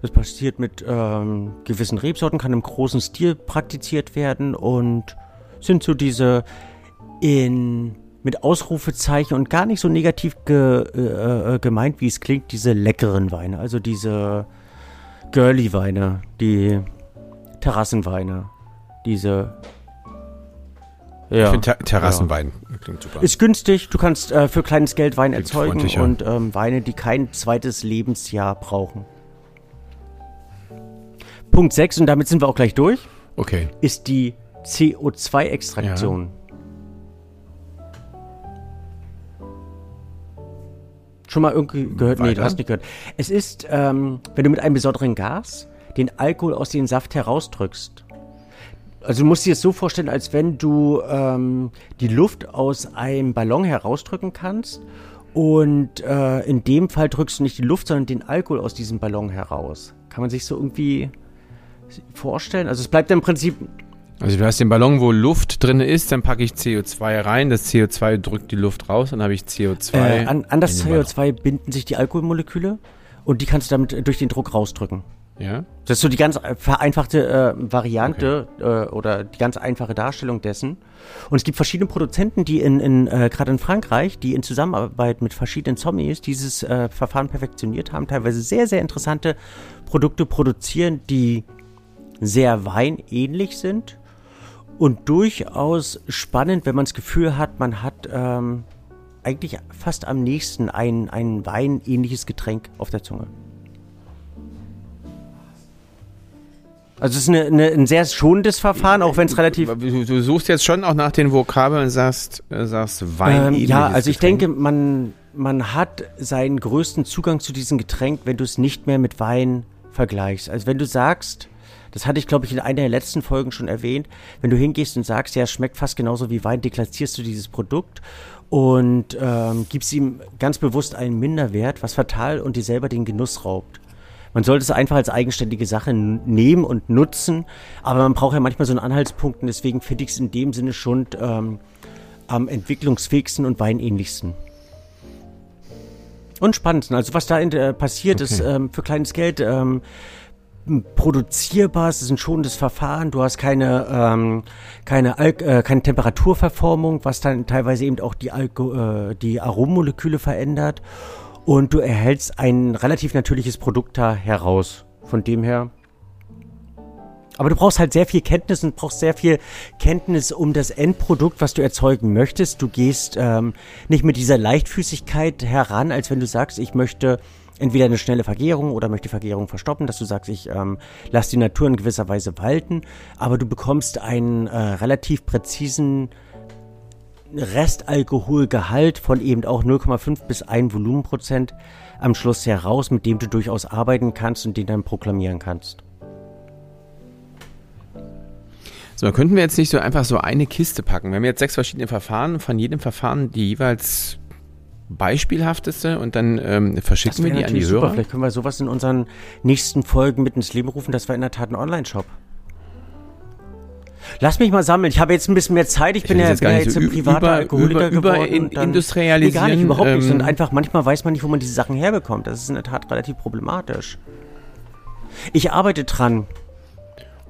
Das passiert mit ähm, gewissen Rebsorten, kann im großen Stil praktiziert werden und sind so diese in mit Ausrufezeichen und gar nicht so negativ ge, äh, äh gemeint, wie es klingt, diese leckeren Weine. Also diese Girly-Weine, die Terrassenweine, diese. Ja, ich finde Ter Terrassenwein ja. klingt super. Ist günstig, du kannst äh, für kleines Geld Wein erzeugen und ähm, Weine, die kein zweites Lebensjahr brauchen. Punkt 6, und damit sind wir auch gleich durch. Okay. Ist die CO2-Extraktion. Ja. Schon mal irgendwie gehört? Weiter? Nee, du hast nicht gehört. Es ist, ähm, wenn du mit einem besonderen Gas den Alkohol aus dem Saft herausdrückst. Also du musst dir es so vorstellen, als wenn du ähm, die Luft aus einem Ballon herausdrücken kannst Und äh, in dem Fall drückst du nicht die Luft, sondern den Alkohol aus diesem Ballon heraus. Kann man sich so irgendwie vorstellen? Also es bleibt im Prinzip. Also du hast den Ballon, wo Luft drin ist, dann packe ich CO2 rein, das CO2 drückt die Luft raus, dann habe ich CO2. Äh, an, an das CO2 Ballon. binden sich die Alkoholmoleküle und die kannst du damit durch den Druck rausdrücken. Ja. Das ist so die ganz vereinfachte äh, Variante okay. äh, oder die ganz einfache Darstellung dessen. Und es gibt verschiedene Produzenten, die in, in äh, gerade in Frankreich, die in Zusammenarbeit mit verschiedenen Zombies dieses äh, Verfahren perfektioniert haben, teilweise sehr, sehr interessante Produkte produzieren, die sehr weinähnlich sind und durchaus spannend, wenn man das Gefühl hat, man hat ähm, eigentlich fast am nächsten ein, ein weinähnliches Getränk auf der Zunge. Also es ist eine, eine, ein sehr schonendes Verfahren, auch wenn es relativ. Du, du, suchst jetzt schon auch nach den Vokabeln und sagst, äh, sagst Wein. Ähm, ja, also ich Getränk. denke, man, man hat seinen größten Zugang zu diesem Getränk, wenn du es nicht mehr mit Wein vergleichst. Also wenn du sagst, das hatte ich, glaube ich, in einer der letzten Folgen schon erwähnt, wenn du hingehst und sagst, ja, es schmeckt fast genauso wie Wein, deklassierst du dieses Produkt und ähm, gibst ihm ganz bewusst einen Minderwert, was fatal und dir selber den Genuss raubt. Man sollte es einfach als eigenständige Sache nehmen und nutzen, aber man braucht ja manchmal so einen Anhaltspunkt und deswegen finde ich es in dem Sinne schon ähm, am entwicklungsfähigsten und weinähnlichsten. Und spannendsten. Also was da in, äh, passiert okay. ist ähm, für kleines Geld ähm, produzierbar, es ist ein schonendes Verfahren, du hast keine, ähm, keine, Al äh, keine Temperaturverformung, was dann teilweise eben auch die, äh, die Arommoleküle verändert und du erhältst ein relativ natürliches Produkt da heraus. Von dem her. Aber du brauchst halt sehr viel Kenntnis und brauchst sehr viel Kenntnis um das Endprodukt, was du erzeugen möchtest. Du gehst ähm, nicht mit dieser Leichtfüßigkeit heran, als wenn du sagst, ich möchte entweder eine schnelle Vergärung oder möchte die Vergärung verstoppen, dass du sagst, ich ähm, lass die Natur in gewisser Weise walten, aber du bekommst einen äh, relativ präzisen Restalkoholgehalt von eben auch 0,5 bis 1 Volumenprozent am Schluss heraus, mit dem du durchaus arbeiten kannst und den dann proklamieren kannst. So, könnten wir jetzt nicht so einfach so eine Kiste packen. Wir haben jetzt sechs verschiedene Verfahren, von jedem Verfahren die jeweils beispielhafteste und dann ähm, verschicken wir die an die super. Hörer. Vielleicht können wir sowas in unseren nächsten Folgen mit ins Leben rufen. Das war in der Tat ein Online-Shop. Lass mich mal sammeln. Ich habe jetzt ein bisschen mehr Zeit. Ich, ich bin ja, bin ja jetzt so ein privater über, Alkoholiker über, über geworden. In, industrialisieren. Nee, gar nicht, überhaupt ähm, nicht. Und einfach, manchmal weiß man nicht, wo man diese Sachen herbekommt. Das ist in der Tat relativ problematisch. Ich arbeite dran.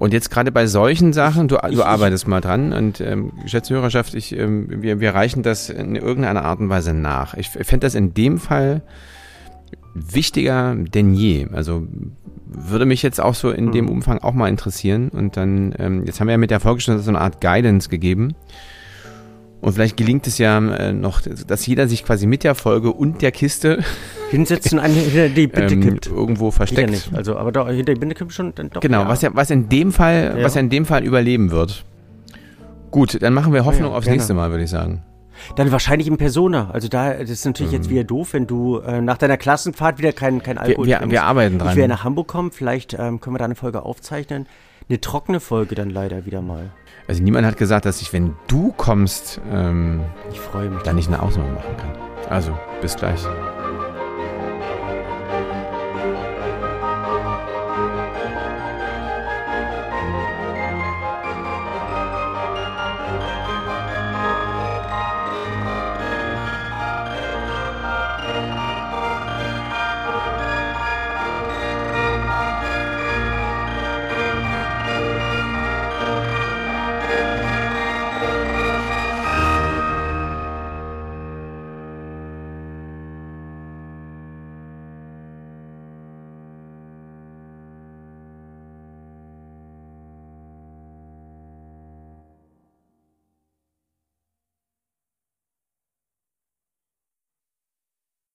Und jetzt gerade bei solchen Sachen, du, du arbeitest mal dran und ähm, geschätzte Hörerschaft, ich, ähm, wir, wir reichen das in irgendeiner Art und Weise nach. Ich fände das in dem Fall wichtiger denn je. Also würde mich jetzt auch so in mhm. dem Umfang auch mal interessieren. Und dann, ähm, jetzt haben wir ja mit der Folge schon so eine Art Guidance gegeben. Und vielleicht gelingt es ja äh, noch, dass jeder sich quasi mit der Folge und der Kiste hinsetzt und hinter die Binde ähm, kippt. Irgendwo versteckt. Nicht. Also, aber doch, hinter die Binde kippt schon doch. Genau, ja. was ja, was in dem Fall, ja. was ja in dem Fall überleben wird. Gut, dann machen wir Hoffnung aufs gerne. nächste Mal, würde ich sagen. Dann wahrscheinlich in Persona. Also da, das ist natürlich mhm. jetzt wieder doof, wenn du äh, nach deiner Klassenfahrt wieder kein, kein Alkohol wir, wir, wir arbeiten dran. Ich werde nach Hamburg kommen, vielleicht ähm, können wir da eine Folge aufzeichnen. Eine trockene Folge dann leider wieder mal. Also niemand hat gesagt, dass ich, wenn du kommst, ähm, ich freue mich, da nicht eine Ausnahme machen kann. Also, bis gleich.